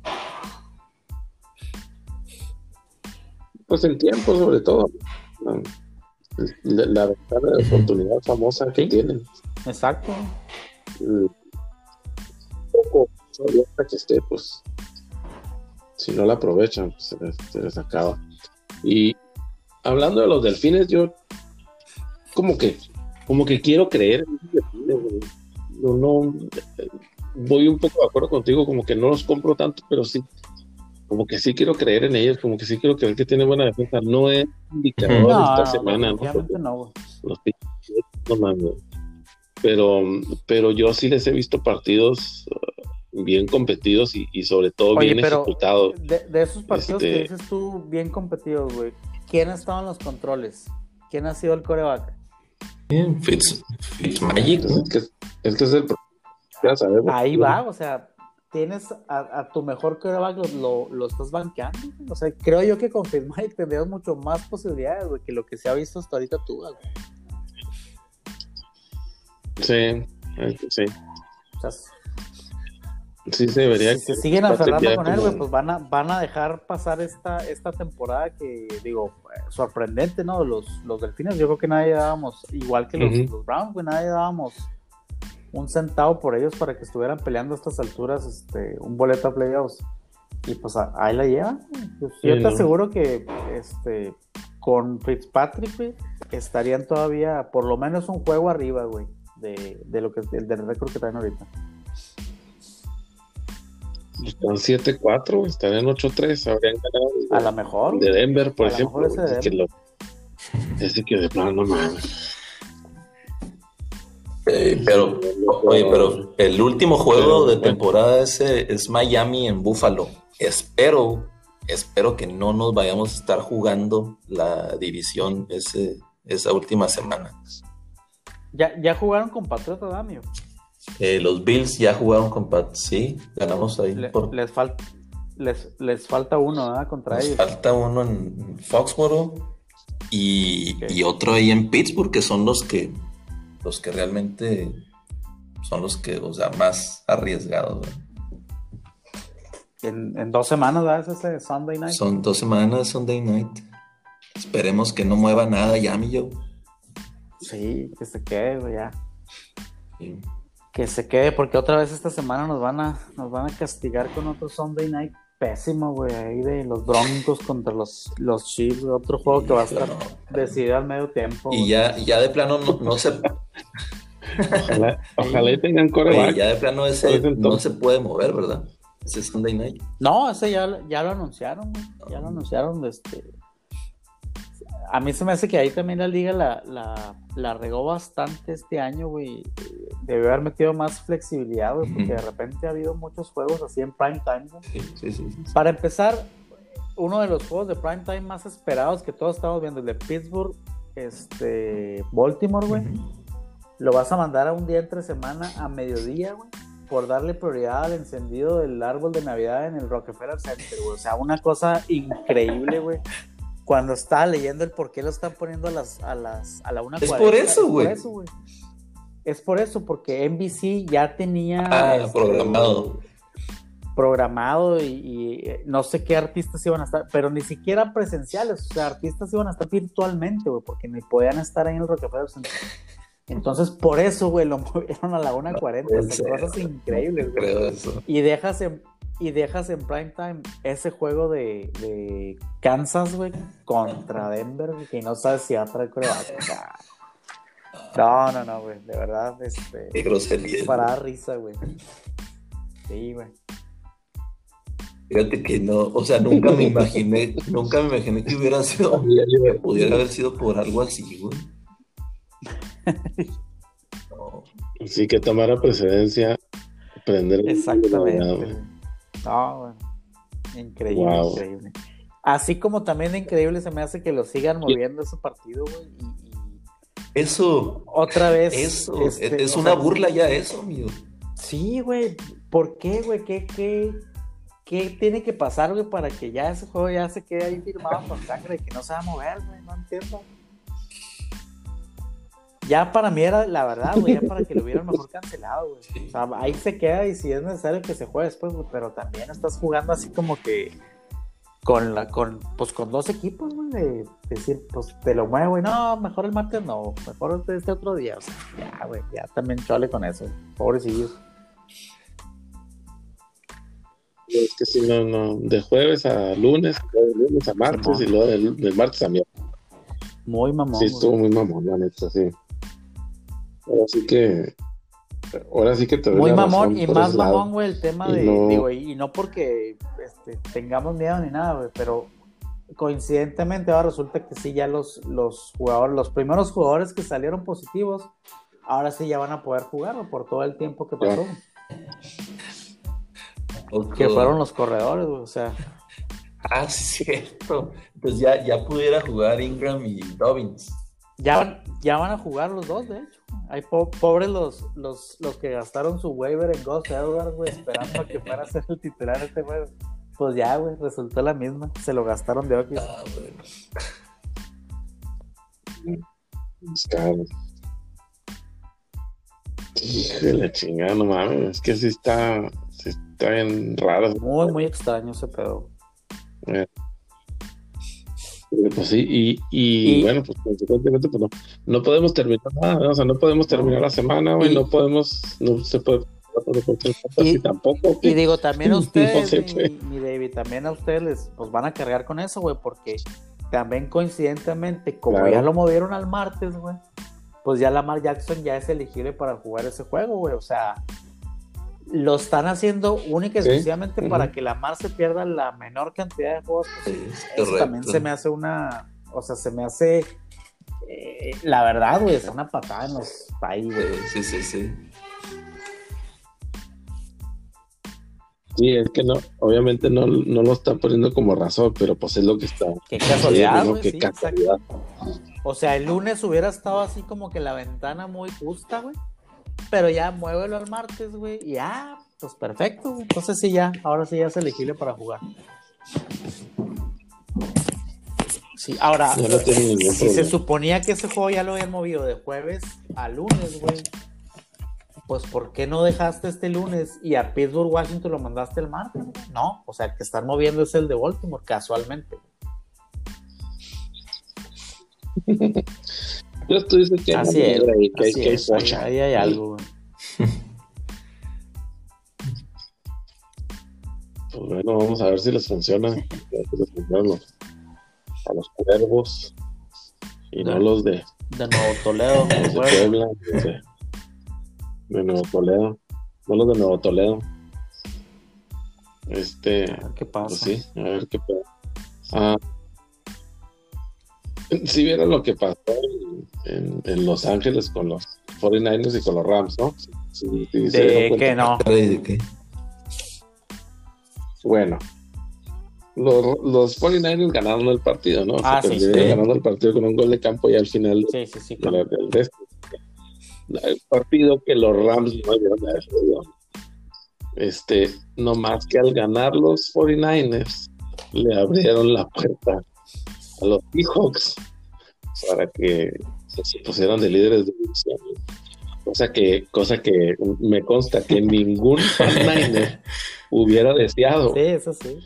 A: Pues el tiempo, sobre todo. La, ventana de oportunidad famosa que tienen.
B: Exacto.
A: Un poco que esté, pues. Si no la aprovechan, pues se les, acaba. Y hablando de los delfines, yo como que como que quiero creer no, no voy un poco de acuerdo contigo, como que no los compro tanto, pero sí como que sí quiero creer en ellos, como que sí quiero creer que tiene buena defensa. No es indicador esta semana, ¿no? Los no Pero, pero yo sí les he visto partidos uh, bien competidos y, sobre todo bien ejecutados.
B: De, esos partidos que este dices tú, bien competidos, güey, ¿quién ha estado en los controles? ¿Quién ha sido el coreback?
C: Fitz, Magic.
A: Es que, es que es el
B: Ahí va, o sea, tienes a, tu mejor coreback, lo, lo, estás banqueando. O sea, creo yo que con Fitzmagic tendrías mucho más posibilidades, güey, que lo que se ha visto hasta ahorita tú, güey.
A: Sí, sí. O sea, sí, se debería.
B: Si se siguen aferrando con él, güey, pues van a, van a dejar pasar esta, esta temporada que, digo, sorprendente, ¿no? Los, los delfines, yo creo que nadie dábamos, igual que los, los Browns, güey, nadie dábamos un centavo por ellos para que estuvieran peleando a estas alturas este, un boleto a playoffs. Y pues ahí la llevan. Pues, yo te aseguro que este, con Fitzpatrick, estarían todavía por lo menos un juego arriba, güey, de, de lo que del récord que traen ahorita.
A: Están 7-4, estarían 8-3, habrían ganado.
B: A lo mejor.
A: De Denver, por ejemplo. Ese, Que lo, ese que de plano no mames.
C: Eh, pero, oye, pero el último juego de temporada ese es Miami en Buffalo. Espero, espero que no nos vayamos a estar jugando la división ese, esa última semana.
B: ¿Ya, ya jugaron con Patriota, Damio?
C: Eh, los Bills ya jugaron con Pat, sí, ganamos ahí.
B: Les, falta les, les, falta uno, ¿verdad? Contra les
C: Falta uno en Foxboro y, y otro ahí en Pittsburgh, que son los que los que realmente son los que, o sea, más arriesgados.
B: En, dos semanas, ¿verdad? Es ese Sunday night.
C: Son dos semanas Sunday night. Esperemos que no mueva nada ya, mi yo.
B: Sí, que se quede, ya. Que se quede, porque otra vez esta semana nos van a, nos van a castigar con otro Sunday night pésimo, güey, ahí de los Broncos contra los, los Chiefs, otro juego que va a estar decidido al medio tiempo.
C: Y ya, ya de plano no, se...
A: ojalá, ojalá tengan coreback.
C: ya de plano ese no se puede mover, ¿verdad? Ese Sunday Night.
B: No, ese ya, ya lo anunciaron, güey. Ya lo anunciaron, este a mí se me hace que ahí también la liga la, regó bastante este año, güey. Debe haber metido más flexibilidad, güey, porque de repente ha habido muchos juegos así en prime time. Sí, sí, sí, Para empezar, uno de los juegos de prime time más esperados que todos estamos viendo, el de Pittsburgh este, Baltimore, güey, lo vas a mandar a un día entre semana a mediodía, güey, por darle prioridad al encendido del árbol de Navidad en el Rockefeller Center, güey. O sea, una cosa increíble, güey. Cuando estaba leyendo el por qué lo están poniendo a las a las a la una
C: Es por eso, güey.
B: Es por eso, güey. Es por eso, porque NBC ya tenía
C: Ah,
B: este,
C: programado.
B: programado y, y, eh, no sé qué artistas iban a estar, pero ni siquiera presenciales, o sea, artistas iban a estar virtualmente, güey, porque ni podían estar ahí en el Rockefeller Center. Entonces, por eso, güey, lo movieron a la 1.40,
C: puede
B: o sea,
C: ser.
B: cosas increíbles,
C: No
B: güey.
C: creo eso.
B: Y dejas en, y dejas en prime time ese juego de, de Kansas, güey, contra Denver, que no sabes si va a traer coreback. O sea, no, no, no, güey, de verdad, este,
C: Qué grosería.
B: para dar risa, güey. Sí, güey.
C: Fíjate que no, o sea, nunca me imaginé, nunca me imaginé que hubiera sido, que pudiera haber sido por algo así, güey. No,
A: Sí, que tomara precedencia, prender el-
B: Exactamente. No, güey. Increíble,
A: Wow.
B: increíble. Así como también increíble se me hace que lo sigan moviendo ese partido, güey. Y, y
C: Eso,
B: otra vez.
C: eso,
B: este,
C: es
B: o
C: una
B: sea,
C: burla ya eso, amigo.
B: Sí, güey. ¿Por qué, güey? ¿Qué, qué, ¿Qué tiene que pasar, güey, para que ya ese juego ya se quede ahí firmado con sangre y que no se va a mover, güey? No entiendo. Ya para mí era la verdad, güey, ya para que lo hubieran mejor cancelado, güey.
C: Sí.
B: O sea, ahí se queda y si es necesario que se juegue después, güey, pero también estás jugando así como que con la, con, pues con dos equipos, güey, de decir, pues te lo muevo, güey, no, mejor el martes no, mejor este otro día, o sea, ya, güey, ya también chole con eso, pobrecillos.
A: Es que si no, no, de jueves a lunes, de lunes a martes y luego del, del martes a miércoles.
B: Muy mamón.
A: Sí,
B: güey.
A: estuvo muy mamón, la neta, sí. Ahora sí que. Ahora sí que te
B: Muy mamón y más mamón, güey, el tema
A: Y
B: de,
A: no-
B: digo, y, y no porque este, tengamos miedo ni nada, güey, pero coincidentemente ahora resulta que sí, ya los, los jugadores, los primeros jugadores que salieron positivos, ahora sí ya van a poder jugar güey, por todo el tiempo que pasó, que fueron los corredores, güey, o sea,
C: Ah, cierto. Pues ya, ya pudiera jugar Ingram y Dobbins.
B: Ya van, ya van a jugar los dos, de hecho. Hay po- pobres los, los, los que gastaron su waiver en Ghost Edwards, güey, esperando a que fuera a ser el titular este juego. Pues ya, güey, resultó la misma. Se lo gastaron de Oquis.
C: Ah, bueno.
A: De la chingada, no mames. Es que sí está, sí está bien raro.
B: Muy, muy extraño ese pedo.
A: Eh, Pues sí, y, y,
B: Y-
A: bueno, pues consecuentemente, pues no, no podemos terminar nada, o sea, no podemos terminar la semana, güey, no podemos, no se puede
B: Y-
A: tampoco.
B: Y digo, también a
A: No
B: ustedes,
A: sé,
B: mi, David, también a ustedes les pues van a cargar con eso, güey, porque también coincidentemente, como
A: Claro.
B: ya lo movieron al martes, güey, pues ya Lamar Jackson ya es elegible para jugar ese juego, güey, o sea, lo están haciendo única y
A: Sí.
B: exclusivamente para que Lamar se pierda la menor cantidad de juegos posible.
C: Sí,
B: Eso también se me hace una, o sea, se me hace, eh, la verdad, güey, es una patada en los países, güey.
C: Sí, sí, sí.
A: Sí, es que no, obviamente no, no lo están poniendo como razón, pero pues es lo que está.
B: Qué casualidad,
A: ¿no?
B: güey,
A: Qué
B: sí,
A: casualidad.
B: O sea, el lunes hubiera estado así como que la ventana muy justa, güey. Pero ya muévelo al martes, güey. Y ya, pues perfecto. Entonces sí, ya, ahora sí ya es elegible para jugar. Sí, ahora,
A: No,
B: si se suponía que ese juego ya lo habían movido de jueves a lunes, güey. Pues ¿por qué no dejaste este lunes y a Pittsburgh, Washington lo mandaste el martes? güey? No, o sea, el que están moviendo es el de Baltimore, casualmente.
A: Yo tú dices que
B: Así es,
A: manera ahí, que, hay- que hay
B: es, ahí- hay algo, güey.
A: Pues bueno, vamos a ver si les funciona. Si les funcionan los- a los cuervos y no
B: Ya.
A: los de,
B: De Nuevo Toledo,
A: los de. Puebla, de, de Nuevo Toledo. No los de Nuevo Toledo. Este,
B: A ver ¿Qué pasa?
A: pues sí, a ver qué pasa. Ah, si vieron lo que pasó en, en Los Ángeles con los 49ers y con los Rams, ¿no? Dieron
B: De que no.
C: Caray, ¿de qué?
A: Bueno, los, los 49ers ganaron el partido, ¿no?
B: Ah,
A: Se
B: sí,
A: ganando el partido con un gol de campo y al final
B: Sí, sí, sí.
A: El partido que los Rams no debieron de haber perdido. Este, no más que al ganar los 49ers, le abrieron la puerta a los Seahawks para que se pusieran de líderes de división. Cosa que, cosa que me consta que ningún 49er hubiera deseado.
B: Sí, eso sí.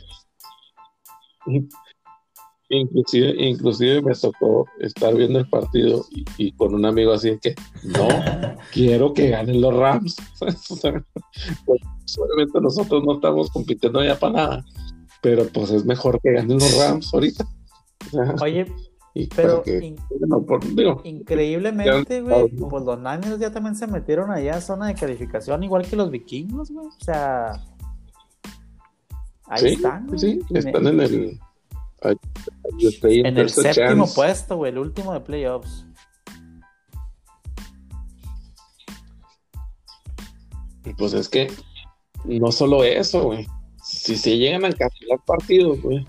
A: Inclusive, inclusive me tocó estar viendo el partido y, y con un amigo así que no quiero que ganen los Rams. O sea, pues, obviamente nosotros no estamos compitiendo ya para nada, pero pues es mejor que ganen los Rams ahorita.
B: Oye,
A: y
B: pero
A: para que-
B: in-
A: bueno, por- digo,
B: increíblemente, güey,
A: ¿no?
B: pues los Niners ya también se metieron allá a zona de calificación, igual que los vikingos, güey. O sea, ahí
A: sí,
B: están, güey.
A: sí, están en el ahí-
B: en séptimo
A: Chance.
B: puesto, güey, el último de playoffs.
A: Y pues es que no solo eso, güey. Si se llegan a cancelar partidos, güey,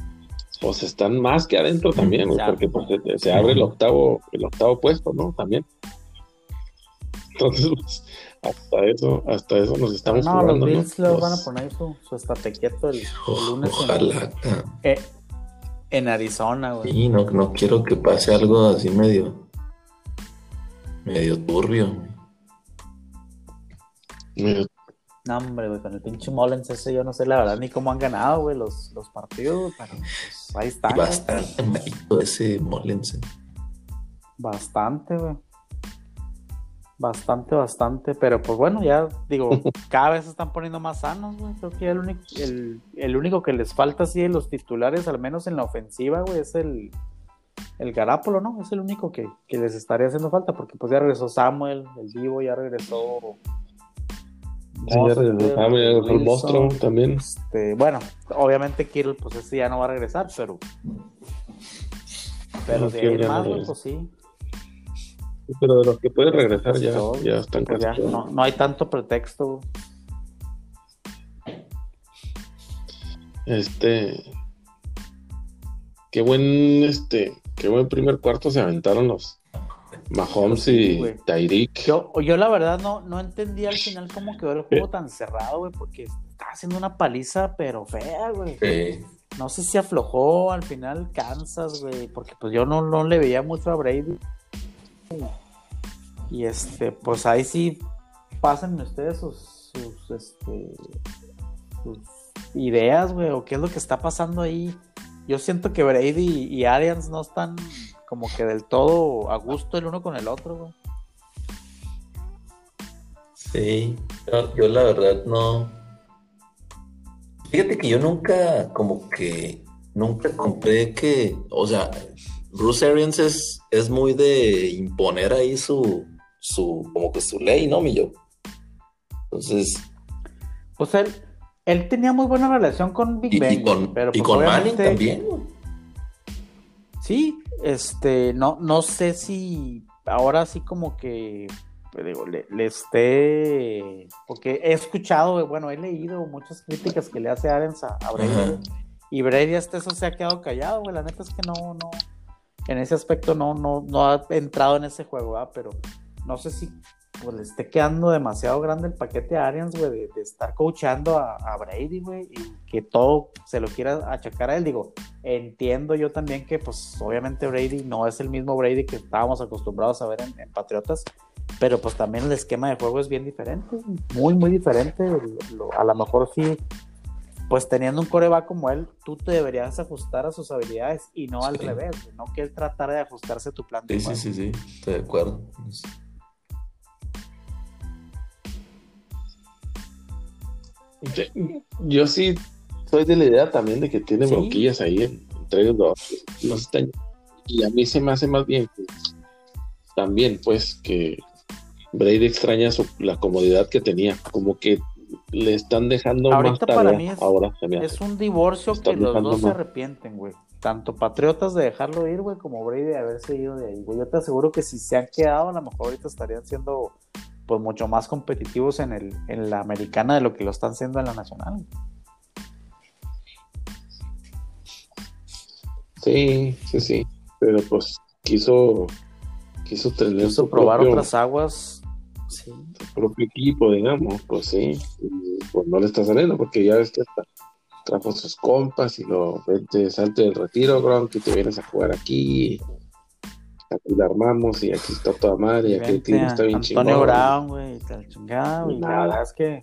A: pues están más que adentro también, güey, porque pues, se, se abre el octavo, el octavo puesto, ¿no? También. Entonces, pues, hasta eso, hasta eso nos estamos
B: no, los
A: jugando, ¿no?
B: Bills les
A: Los-
B: van a poner su, su estate quieto el, el lunes en-
C: Ojalá.
B: eh, en, Arizona, güey.
C: Sí, no, no quiero que pase algo así medio. medio turbio.
A: Mira,
B: No, hombre, güey, con el pinche Mullens ese yo no sé la verdad ni cómo han ganado, güey, los, los partidos, pero pues, ahí están. güey.
C: Bastante malito ese Molense.
B: Bastante, güey. Bastante, bastante. Pero pues bueno, ya digo, cada vez se están poniendo más sanos, güey. Creo que el único, el, el único que les falta así de los titulares, al menos en la ofensiva, güey, es el, el Garápolo, ¿no? Es el único que, que les estaría haciendo falta, porque pues ya regresó Samuel, el Divo, ya regresó.
A: Sí, ya regresó, ah, el monstruo también.
B: Este, bueno, obviamente Kittle, pues ese ya no va a regresar, pero. Pero
A: No,
B: de ahí
A: no
B: más,
A: regresa.
B: pues sí.
A: Pero de los que pueden regresar ya,
B: Todos,
A: ya están
B: pues
A: casi
B: ya, no, no hay tanto pretexto.
A: Este. Qué buen, este, qué buen primer cuarto se aventaron los Mahomes y. Tyreek.
B: Yo, yo la verdad no, no entendí al final cómo quedó el juego tan cerrado, güey, porque estaba haciendo una paliza, pero fea, güey.
C: Sí.
B: No sé si aflojó al final Kansas, güey, porque pues yo no, no le veía mucho a Brady. Y este, pues ahí sí, pásenme ustedes sus, sus, este, sus ideas, güey, o qué es lo que está pasando ahí. Yo siento que Brady y Arians no están como que del todo a gusto el uno con el otro, güey.
C: Sí, yo, yo la verdad no. Fíjate que yo nunca, como que, nunca compré que, o sea, Bruce Arians es, es muy de imponer ahí su, su, como que su ley, ¿no, mi yo? Entonces,
B: Pues él, él tenía muy buena relación con Big
C: y,
B: Ben,
C: y con,
B: pero
C: y
B: pues,
C: con Manning
B: obviamente-
C: también.
B: Sí, este, no, no sé si ahora sí como que digo, le, le esté, porque he escuchado, bueno, he leído muchas críticas que le hace Arians a, a Brady, y Brady hasta eso se ha quedado callado, güey, la neta es que no, no, en ese aspecto no, no, no ha entrado en ese juego, ¿verdad? pero no sé si pues, le esté quedando demasiado grande el paquete a Arians, güey, de, de estar coachando a, a Brady, güey, y que todo se lo quiera achacar a él, digo, entiendo yo también que, pues, obviamente Brady no es el mismo Brady que estábamos acostumbrados a ver en, en Patriotas, pero pues también el esquema de juego es bien diferente, muy, muy diferente. Lo- a lo mejor sí, pues teniendo un coreback como él, tú te deberías ajustar a sus habilidades y no al
C: Sí.
B: revés, no que él tratara de ajustarse a tu plan de
C: Sí, sí, sí, sí, estoy de acuerdo.
A: Yo sí soy de la idea también de que tiene
B: Sí.
A: bronquillas ahí en- entre ellos dos. No están- y a mí se me hace más bien que también, pues, que Brady extraña su- la comodidad que tenía. Como que le están dejando más
B: Ahorita
A: tarea
B: para mí es-
A: ahora. Se me hace.
B: Es un divorcio que los dos se arrepienten, güey. Tanto Patriotas de dejarlo ir, güey, como Brady de haberse ido de ahí, güey. Yo te aseguro que si se han quedado, a lo mejor ahorita estarían siendo pues mucho más competitivos en el en la americana de lo que lo están siendo en la nacional.
A: Sí, sí, sí. Pero pues quiso, quiso tener
B: Quiso
A: su
B: probar
A: propio,
B: otras aguas. Sí.
A: su propio equipo, digamos. Pues sí. Y, pues no le está saliendo porque ya ves que hasta trajo sus compas y lo vente, salte del retiro, Gronk, y te vienes a jugar aquí. Aquí la armamos y aquí está toda madre y aquí el
B: a
A: está bien
B: Antonio
A: chingón.
B: Brown, güey, y tal chingado. Y la
A: Nada.
B: verdad es que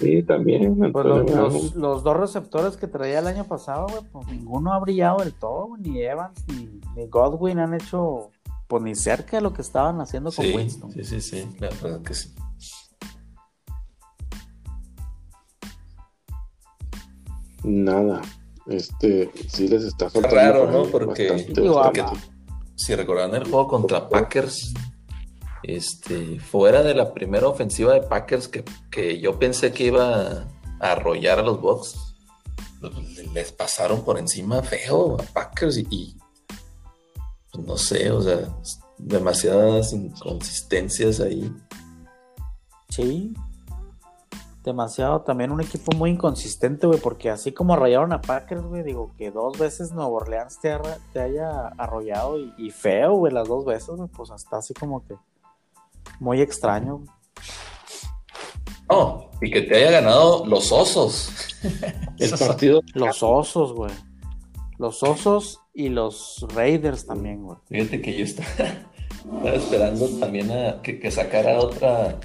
A: Sí, también.
B: pues,
A: Antonio
B: los, los- los dos receptores que traía el año pasado, güey, pues ninguno ha brillado del todo, güey, ni Evans ni, ni Godwin han hecho pues ni cerca de lo que estaban haciendo con
C: Sí,
B: Winston.
C: sí, sí, sí, la verdad que sí.
A: Nada. Este, sí les está
C: Está
A: faltando.
C: raro, ¿no? Porque,
A: bastante,
B: Digo,
C: porque
A: bastante.
C: Si recordarán el juego contra Packers, este, fuera de la primera ofensiva de Packers que, que yo pensé que iba a arrollar a los Bucks, les pasaron por encima feo a Packers y, y, pues, no sé, o sea, demasiadas inconsistencias ahí.
B: Sí. Demasiado. También un equipo muy inconsistente, güey, porque así como arrollaron a Packers, güey, digo que dos veces Nueva Orleans te, arra- te haya arrollado y, y feo, güey, las dos veces, güey, pues hasta así como que muy extraño. güey.
C: No, y que te haya ganado los osos.
A: El partido,
B: Los osos, güey. Los osos y los Raiders también, güey.
C: Fíjate que yo estaba, estaba esperando también a que, que sacara otra,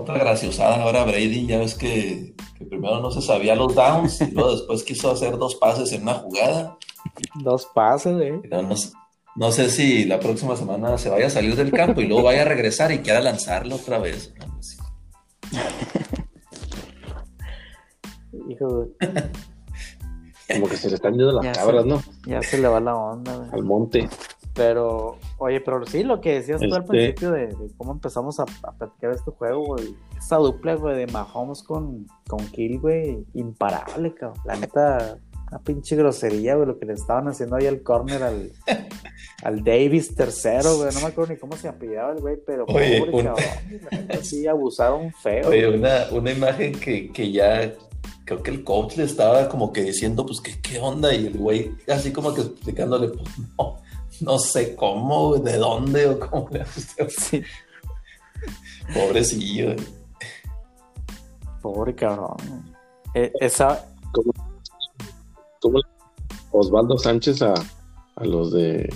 C: otra graciosada ahora Brady. Ya ves que, que primero no se sabía los downs y luego después quiso hacer dos pases en una jugada.
B: Dos pases, güey.
C: Y No, no sé- no sé si la próxima semana se vaya a salir del campo y luego vaya a regresar y quiera lanzarlo otra vez. No, pues,
B: Hijo, güey.
A: como que se le están yendo las
B: Ya
A: cabras, ¿no?
B: Ya se le va la onda, güey.
A: Al monte.
B: Pero, oye, pero sí, lo que decías tú al
A: Este-
B: principio de, de cómo empezamos a, a platicar este juego, güey. Esa dupla, güey, de Mahomes con, con Kill, güey, imparable, cabrón. La neta, una pinche grosería, güey, lo que le estaban haciendo ahí al corner al, al Davis tercero, güey. No me acuerdo ni cómo se apellidaba el güey, pero
C: Oye,
B: pobre, cabrón. Sí, abusaron feo.
C: Oye,
B: güey.
C: una, una imagen que, que ya creo que el coach le estaba como que diciendo, pues, ¿qué, qué onda? Y el güey así como que explicándole, pues, no, no sé cómo, de dónde o cómo le hace.
B: Sí,
C: Pobrecillo.
B: pobre cabrón. Eh, esa,
A: Como Osvaldo Sánchez a, a los de.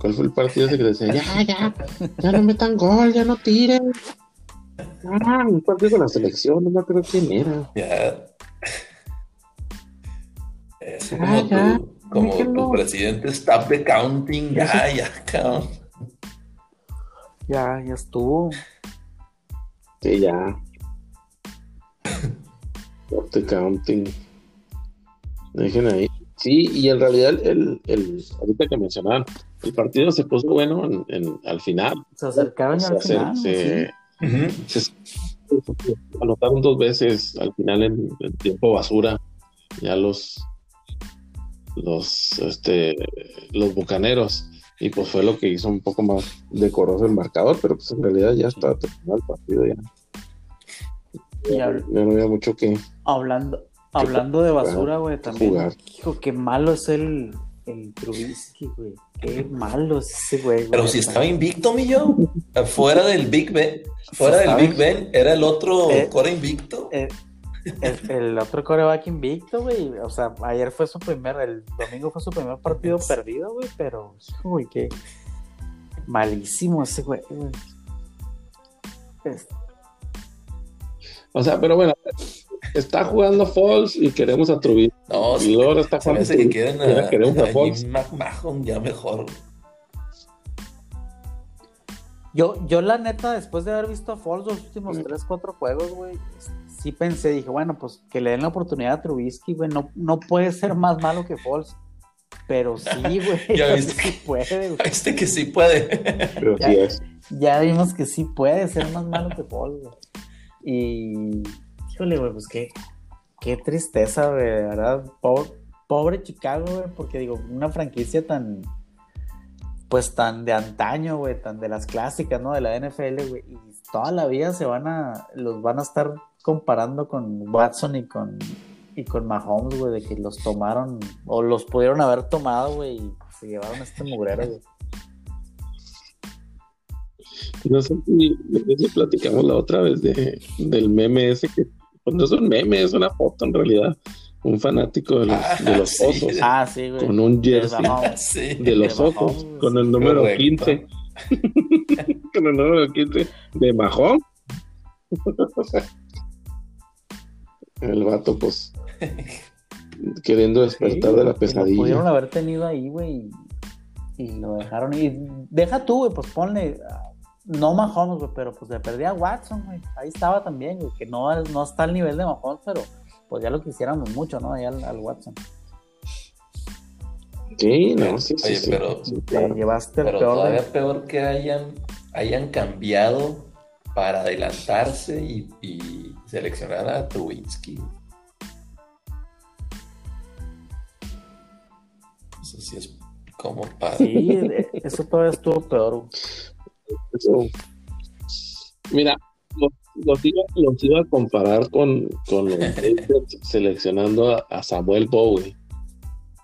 A: ¿Cuál fue el partido ese que decía? Ya, ya, ya no metan gol, ya no tiren. Ah, un partido con la selección, no me acuerdo quién era.
C: Ya. Es
A: Ah, ya,
C: como tu presidente stop the counting. Ya, ya, cabrón.
B: ya, ya estuvo.
A: Sí, ya. Stop the counting. Dejen ahí. Sí, y en realidad, el, el, ahorita que mencionaban, el partido se puso bueno en, en- al final.
B: Se acercaron al final.
A: se-
B: sí.
C: Ujú.
A: se, anotaron dos veces al final en, en tiempo basura. Ya los los este los bucaneros. Y pues fue lo que hizo un poco más decoroso el marcador, pero pues en realidad ya estaba terminado el partido ya.
B: Y
A: Ya, no había mucho que.
B: Hablando, hablando de basura, güey, también.
A: jugar.
B: Hijo, qué malo es el, el Trubisky, güey. Qué malo es ese güey. güey.
C: Pero si estaba invicto, mi yo. Fuera del Big Ben. Fuera del Big Ben, era el otro
B: Eh,
C: core invicto.
B: Eh, el, el otro coreback invicto, güey. O sea, ayer fue su primer, el domingo fue su primer partido perdido, güey. Pero, güey, qué malísimo ese güey. Es-
A: O sea, pero bueno, está jugando Falls y queremos a Trubisky.
C: No,
A: y ahora está jugando
C: que quieren a,
A: queremos a
C: a McMahon ya mejor.
B: Yo, yo la neta, después de haber visto a Foles los últimos
A: Mm.
B: 3, 4 juegos, güey, sí pensé, dije, bueno, pues que le den la oportunidad a Trubisky, güey, no, no puede ser más malo que Foles. Pero sí, güey,
C: Ya
B: sí
C: viste.
B: puede, güey.
C: Este que sí puede.
A: Pero
B: Ya.
A: sí es.
B: Ya vimos que sí puede ser más malo que Foles, güey. Y, híjole, güey, pues qué, qué tristeza, güey, de verdad. Pobre, pobre Chicago, güey, porque digo, una franquicia tan, pues tan de antaño, güey, tan de las clásicas, ¿no? De la NFL, güey. Y toda la vida se van a, los van a estar comparando con Watson y con, y con Mahomes, güey, de que los tomaron, o los pudieron haber tomado, güey, y se llevaron a este mugrero, güey.
A: No sé si, si platicamos la otra vez de, del meme ese que pues no es un meme, es una foto en realidad. Un fanático de los,
C: Ah,
A: de los
C: sí.
A: osos
B: Ah, sí, güey.
A: con un jersey.
C: Sí.
A: de los
B: güey.
A: con el número
C: Correcto.
A: 15. con el número 15 de Mahón. El vato, pues, queriendo despertar
B: Sí,
A: de la
B: Lo
A: pesadilla.
B: pudieron haber tenido ahí, güey. Y, lo dejaron. Y deja tú, güey, pues ponle. ah, No Mahomes, güey, pero pues le perdí a Watson, güey. Ahí estaba también, güey. Que no, no está al nivel de Mahomes, pero pues ya lo quisiéramos mucho, ¿no? Ahí al, al Watson.
A: Sí, no, sí, sí.
C: Oye,
A: sí,
C: pero-
A: sí,
B: Te
A: claro.
B: llevaste el
C: Pero
B: peor de-
C: todavía peor que hayan, hayan cambiado para adelantarse y, y seleccionar a Trubisky. Eso sí es como para...
B: Sí, de- eso todavía estuvo peor.
A: Eso. Mira, los, los iba, los iba a comparar con, con los seleccionando a, a Samuel Bowie.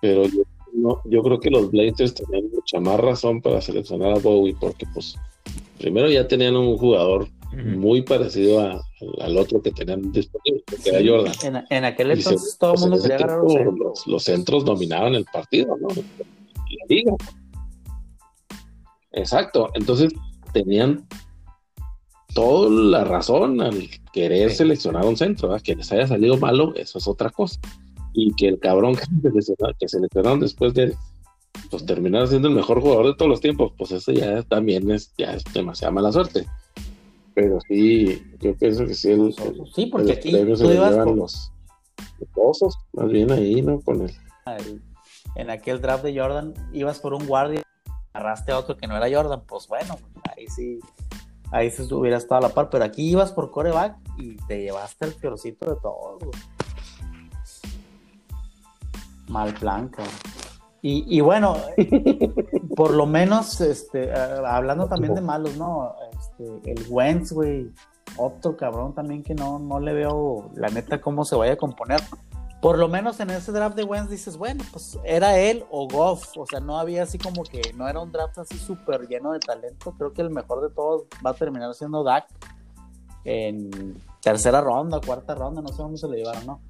A: Pero yo, no, yo creo que los Blazers tenían mucha más razón para seleccionar a Bowie, porque pues primero ya tenían un jugador muy parecido a- al, al otro que tenían disponible, que era Jordan.
B: En, en aquel entonces
A: se-
B: todo el
A: pues,
B: mundo quería
A: los, los centros dominaban el partido, ¿no? La liga. Exacto. Entonces tenían toda la razón al querer
C: Sí.
A: seleccionar un centro. ¿verdad? Que les haya salido malo, eso es otra cosa. Y que el cabrón que seleccionaron, que seleccionaron después de él, pues terminar siendo el mejor jugador de todos los tiempos, pues eso ya también es, ya es demasiada mala suerte. Pero sí, yo pienso que sí, el,
B: Sí, porque
A: los
B: aquí
A: premios se llevan
B: por-
A: los, los osos, más bien ahí, ¿no? Con el
B: el- en aquel draft de Jordan ibas por un guardia, agarraste a otro que no era Jordan, pues bueno, ahí sí, ahí sí hubiera estado a la par, pero aquí ibas por coreback y te llevaste el peorcito de todo. güey. Mal plan, cabrón. Y, y bueno, por lo menos, este, eh, hablando también de malos, ¿no? Este, el Wentz, güey, otro cabrón también que no, no le veo, la neta, cómo se vaya a componer por lo menos en ese draft de Wentz dices, bueno, pues era él o Goff, o sea, no había así como que no era un draft así súper lleno de talento, creo que el mejor de todos va a terminar siendo Dak en tercera ronda, cuarta ronda, no sé dónde se lo llevaron, ¿no?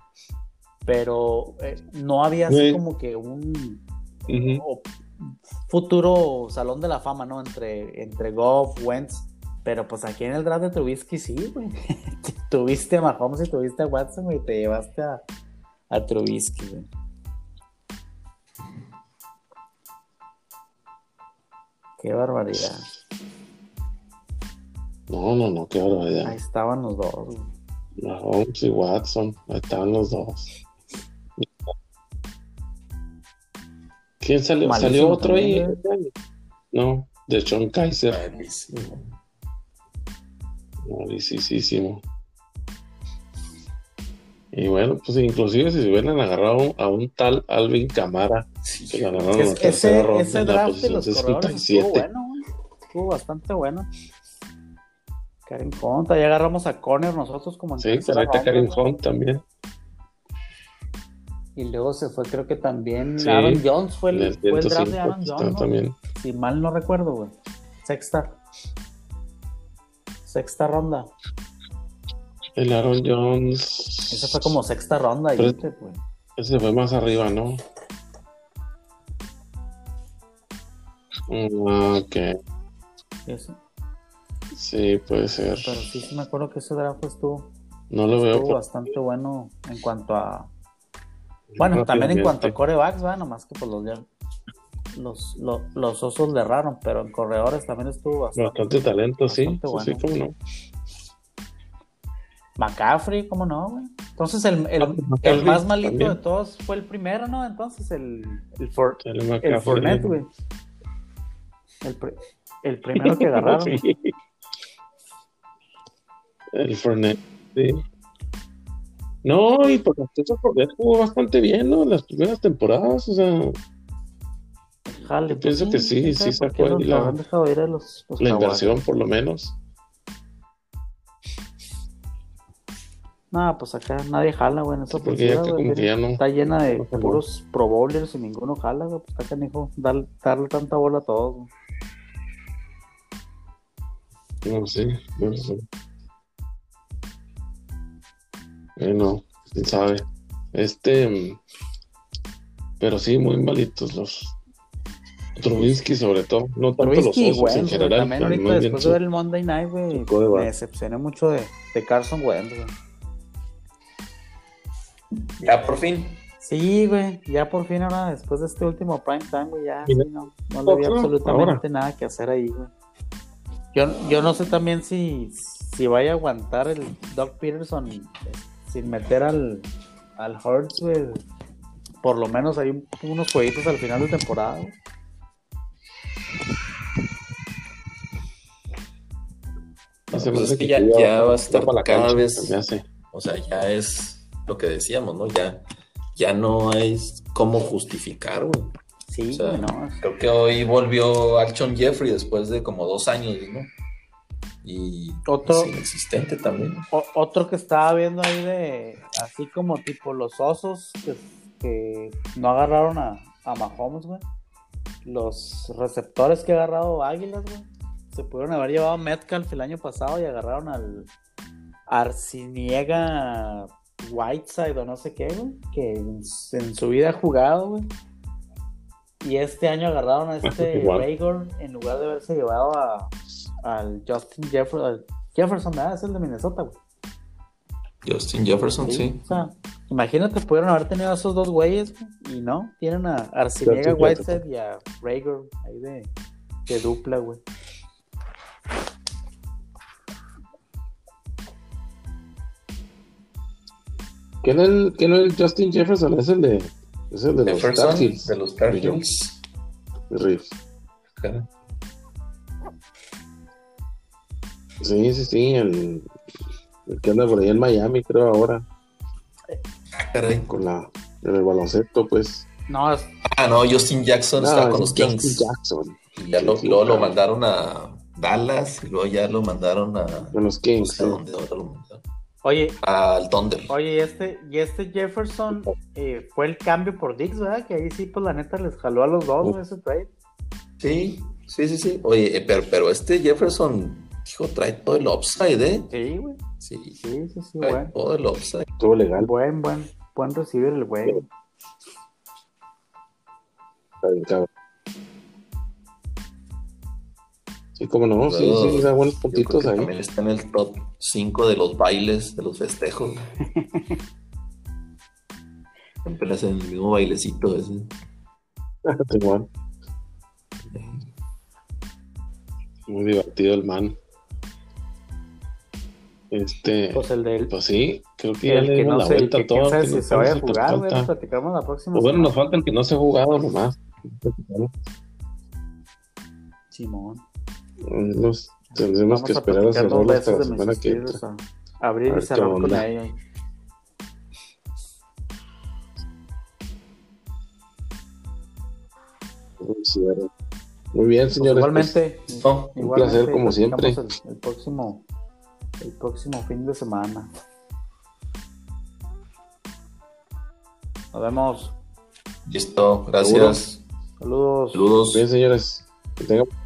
B: Pero eh, no había así
A: Sí.
B: como que un futuro salón de la fama, ¿no? Entre, entre Goff, Wentz, pero pues aquí en el draft de Trubisky sí, güey. tuviste a Mahomes y tuviste a Watson, güey, y te llevaste a, a Trubisky, güey. Qué barbaridad.
A: No, no, no, qué barbaridad.
B: Ahí estaban los dos.
A: Mahomes y Watson, ahí estaban los dos. ¿Quién salió?
B: Malísimo
A: ¿Salió otro ahí?
B: también,
A: No, de Sean Kaiser.
C: Malísimo.
A: Malísimo. Y bueno, pues inclusive si se hubieran agarrado a un, tal Alvin Camara,
C: Sí,
A: se lo agarraron en la
B: Es-
A: tercera
B: ese,
A: ronda
B: ese
A: en la
B: draft de
A: posición
B: los corredores estuvo
A: 67.
B: bueno, güey. Estuvo bastante bueno. Karen Hunt, ya agarramos a Conner nosotros como en
A: Sí, Karim
B: ¿no?
A: Hunt también.
B: Y luego se fue, creo que también
A: Sí,
B: Aaron Jones fue el, fue el draft de
A: 105
B: Aaron Jones, ¿no?
A: también.
B: Si mal no recuerdo, güey. Sexta. Sexta ronda.
A: El Aaron Jones.
B: Esa fue como sexta ronda,
A: Pero-
B: ahí, güey.
A: Ese fue más arriba, ¿no? Mm, Ok,
B: Eso.
A: sí, puede ser.
B: Pero sí, sí me acuerdo que ese draft estuvo,
A: No lo veo
B: estuvo
A: por-
B: bastante bueno en cuanto a. Bueno, también en cuanto a corebacks, va, nomás que pues los, ya- los, los, los osos le erraron, pero en corredores también estuvo bastante.
A: Bastante talento, sí.
B: Bastante
A: sí, sí,
B: bueno.
A: cómo no.
B: McCaffrey, ¿cómo no, güey? Entonces el, el,
A: Ah,
B: el más malito
A: también.
B: de todos fue el primero, ¿no? Entonces el, el, For-
A: El
B: güey. El, pri- el primero que agarraron.
A: Sí. El Fournette, sí. No, y pues hasta eso Fournette jugó bastante bien, ¿no? Las primeras temporadas, o sea,
B: Jale,
A: Yo pienso que sí, sí
B: por
A: sacó ahí la-
B: a los, los
A: la inversión por lo menos.
B: No, pues acá nadie jala, güey, en esa
A: Porque ya
B: güey,
A: que ya no.
B: Está llena de
A: no
B: puros pro bowlers y ninguno jala, güey. Pues está canijo dar- darle tanta bola a todos, güey.
A: No sé, no sé. Bueno, quién sabe. Este, pero sí, muy malitos los Trubinsky sobre todo, no tanto
B: Trubisky,
A: los osos en
B: güey,
A: general,
B: También ahorita después de ver el Monday Night, güey, me decepcioné mucho de, de Carson Wentz, güey.
C: Ya por fin.
B: Sí, güey, ya por fin ahora, después de este último prime time, güey, ya sí, no, no le había
A: otro,
B: absolutamente
A: ahora.
B: nada que hacer ahí, güey. Yo, yo no sé también si, si vaya a aguantar el Doug Peterson sin meter al, al Hurts, güey. Por lo menos hay un- unos jueguitos al final de temporada,
A: me
C: Pues es que ya- va a estar
A: para la
C: cada
A: cancha,
C: vez-. O sea, ya es lo que decíamos, ¿no? Ya, ya no hay cómo justificar, güey.
B: Sí,
C: O sea,
B: no.
C: Creo que hoy volvió Alshon Jeffrey después de como dos años, ¿no? Y
B: Otro-
C: es inexistente también.
B: O- otro que estaba viendo ahí de así como tipo los osos que, que no agarraron a, a Mahomes, güey. Los receptores que ha agarrado Águilas, güey. Se pudieron haber llevado a Metcalf el año pasado y agarraron al Arciniega Whiteside o no sé qué, güey. Que en, en su vida ha jugado, güey. Y este año agarraron a este. Rager en lugar de haberse llevado a, al Justin Jefferson. al Jefferson, ¿verdad? Es el de Minnesota, güey.
C: Justin Jefferson, sí.
B: O sea, imagínate, pudieron haber tenido a esos dos güeyes güey, y no, tienen a Arciniega Whiteside y a Rager ahí de, de dupla, güey.
A: ¿Quién es el, quién es el Justin Jefferson? Es el de, es el de los Cardinals,
C: de los Cardinals.
A: de Reeves. Sí, sí, sí, el, el que anda por ahí en Miami, creo ahora,
C: Ah, caray.
A: con la, en el baloncesto, pues.
B: No, es-
C: Ah, no, Justin Jackson está
A: Ah,
C: con
A: es
C: los
A: Justin
C: Kings.
A: Jackson,
C: Y ya lo,
A: Sí,
C: luego lo mandaron a Dallas y luego ya lo mandaron a.
A: con los
C: No
A: Kings.
C: sé
A: sí.
C: a dónde ahora lo mandaron.
B: oye,
C: Al Thunder.
B: oye, y este, y este Jefferson eh, fue el cambio por Dix, ¿verdad? Que ahí sí, pues la neta les jaló a los dos, güey, ese trade.
C: Sí, sí, sí, sí. Oye, eh, pero, pero este Jefferson, hijo, trae todo el upside, ¿eh?
B: Sí, güey.
C: Sí,
B: Sí, sí, sí,
C: trae
B: güey.
C: todo el upside.
A: Todo legal.
B: Buen, buen, buen recibir el güey.
A: Está bien, cabrón. Sí, como no, sí,
C: Luego,
A: sí, da buenos puntitos ahí.
C: también está en el top 5 de los bailes, de los festejos. Siempre le hacen el mismo bailecito ese.
A: Simón. Muy divertido el man. Este,
B: Pues el del.
A: pues sí, creo que ya le dimos
B: no
A: la
B: sé, el
A: vuelta a todo. que
B: si se vaya a jugar. Lo platicamos la próxima
A: O bueno,
B: semana.
A: nos falta el que no se ha jugado nomás.
B: Simón.
A: Nos tendremos
B: Vamos
A: que esperar a
B: dos
A: cerrarlo hasta la semana que entra.
B: a abrir y cerrar con ella.
A: Muy bien,
B: Pues
A: señores.
B: igualmente,
C: No,
A: un
B: igualmente,
A: placer, como siempre.
B: El, el próximo, el próximo fin de semana. Nos vemos.
C: listo, gracias.
B: Saludos.
C: Saludos.
A: Bien, señores. Que tengan.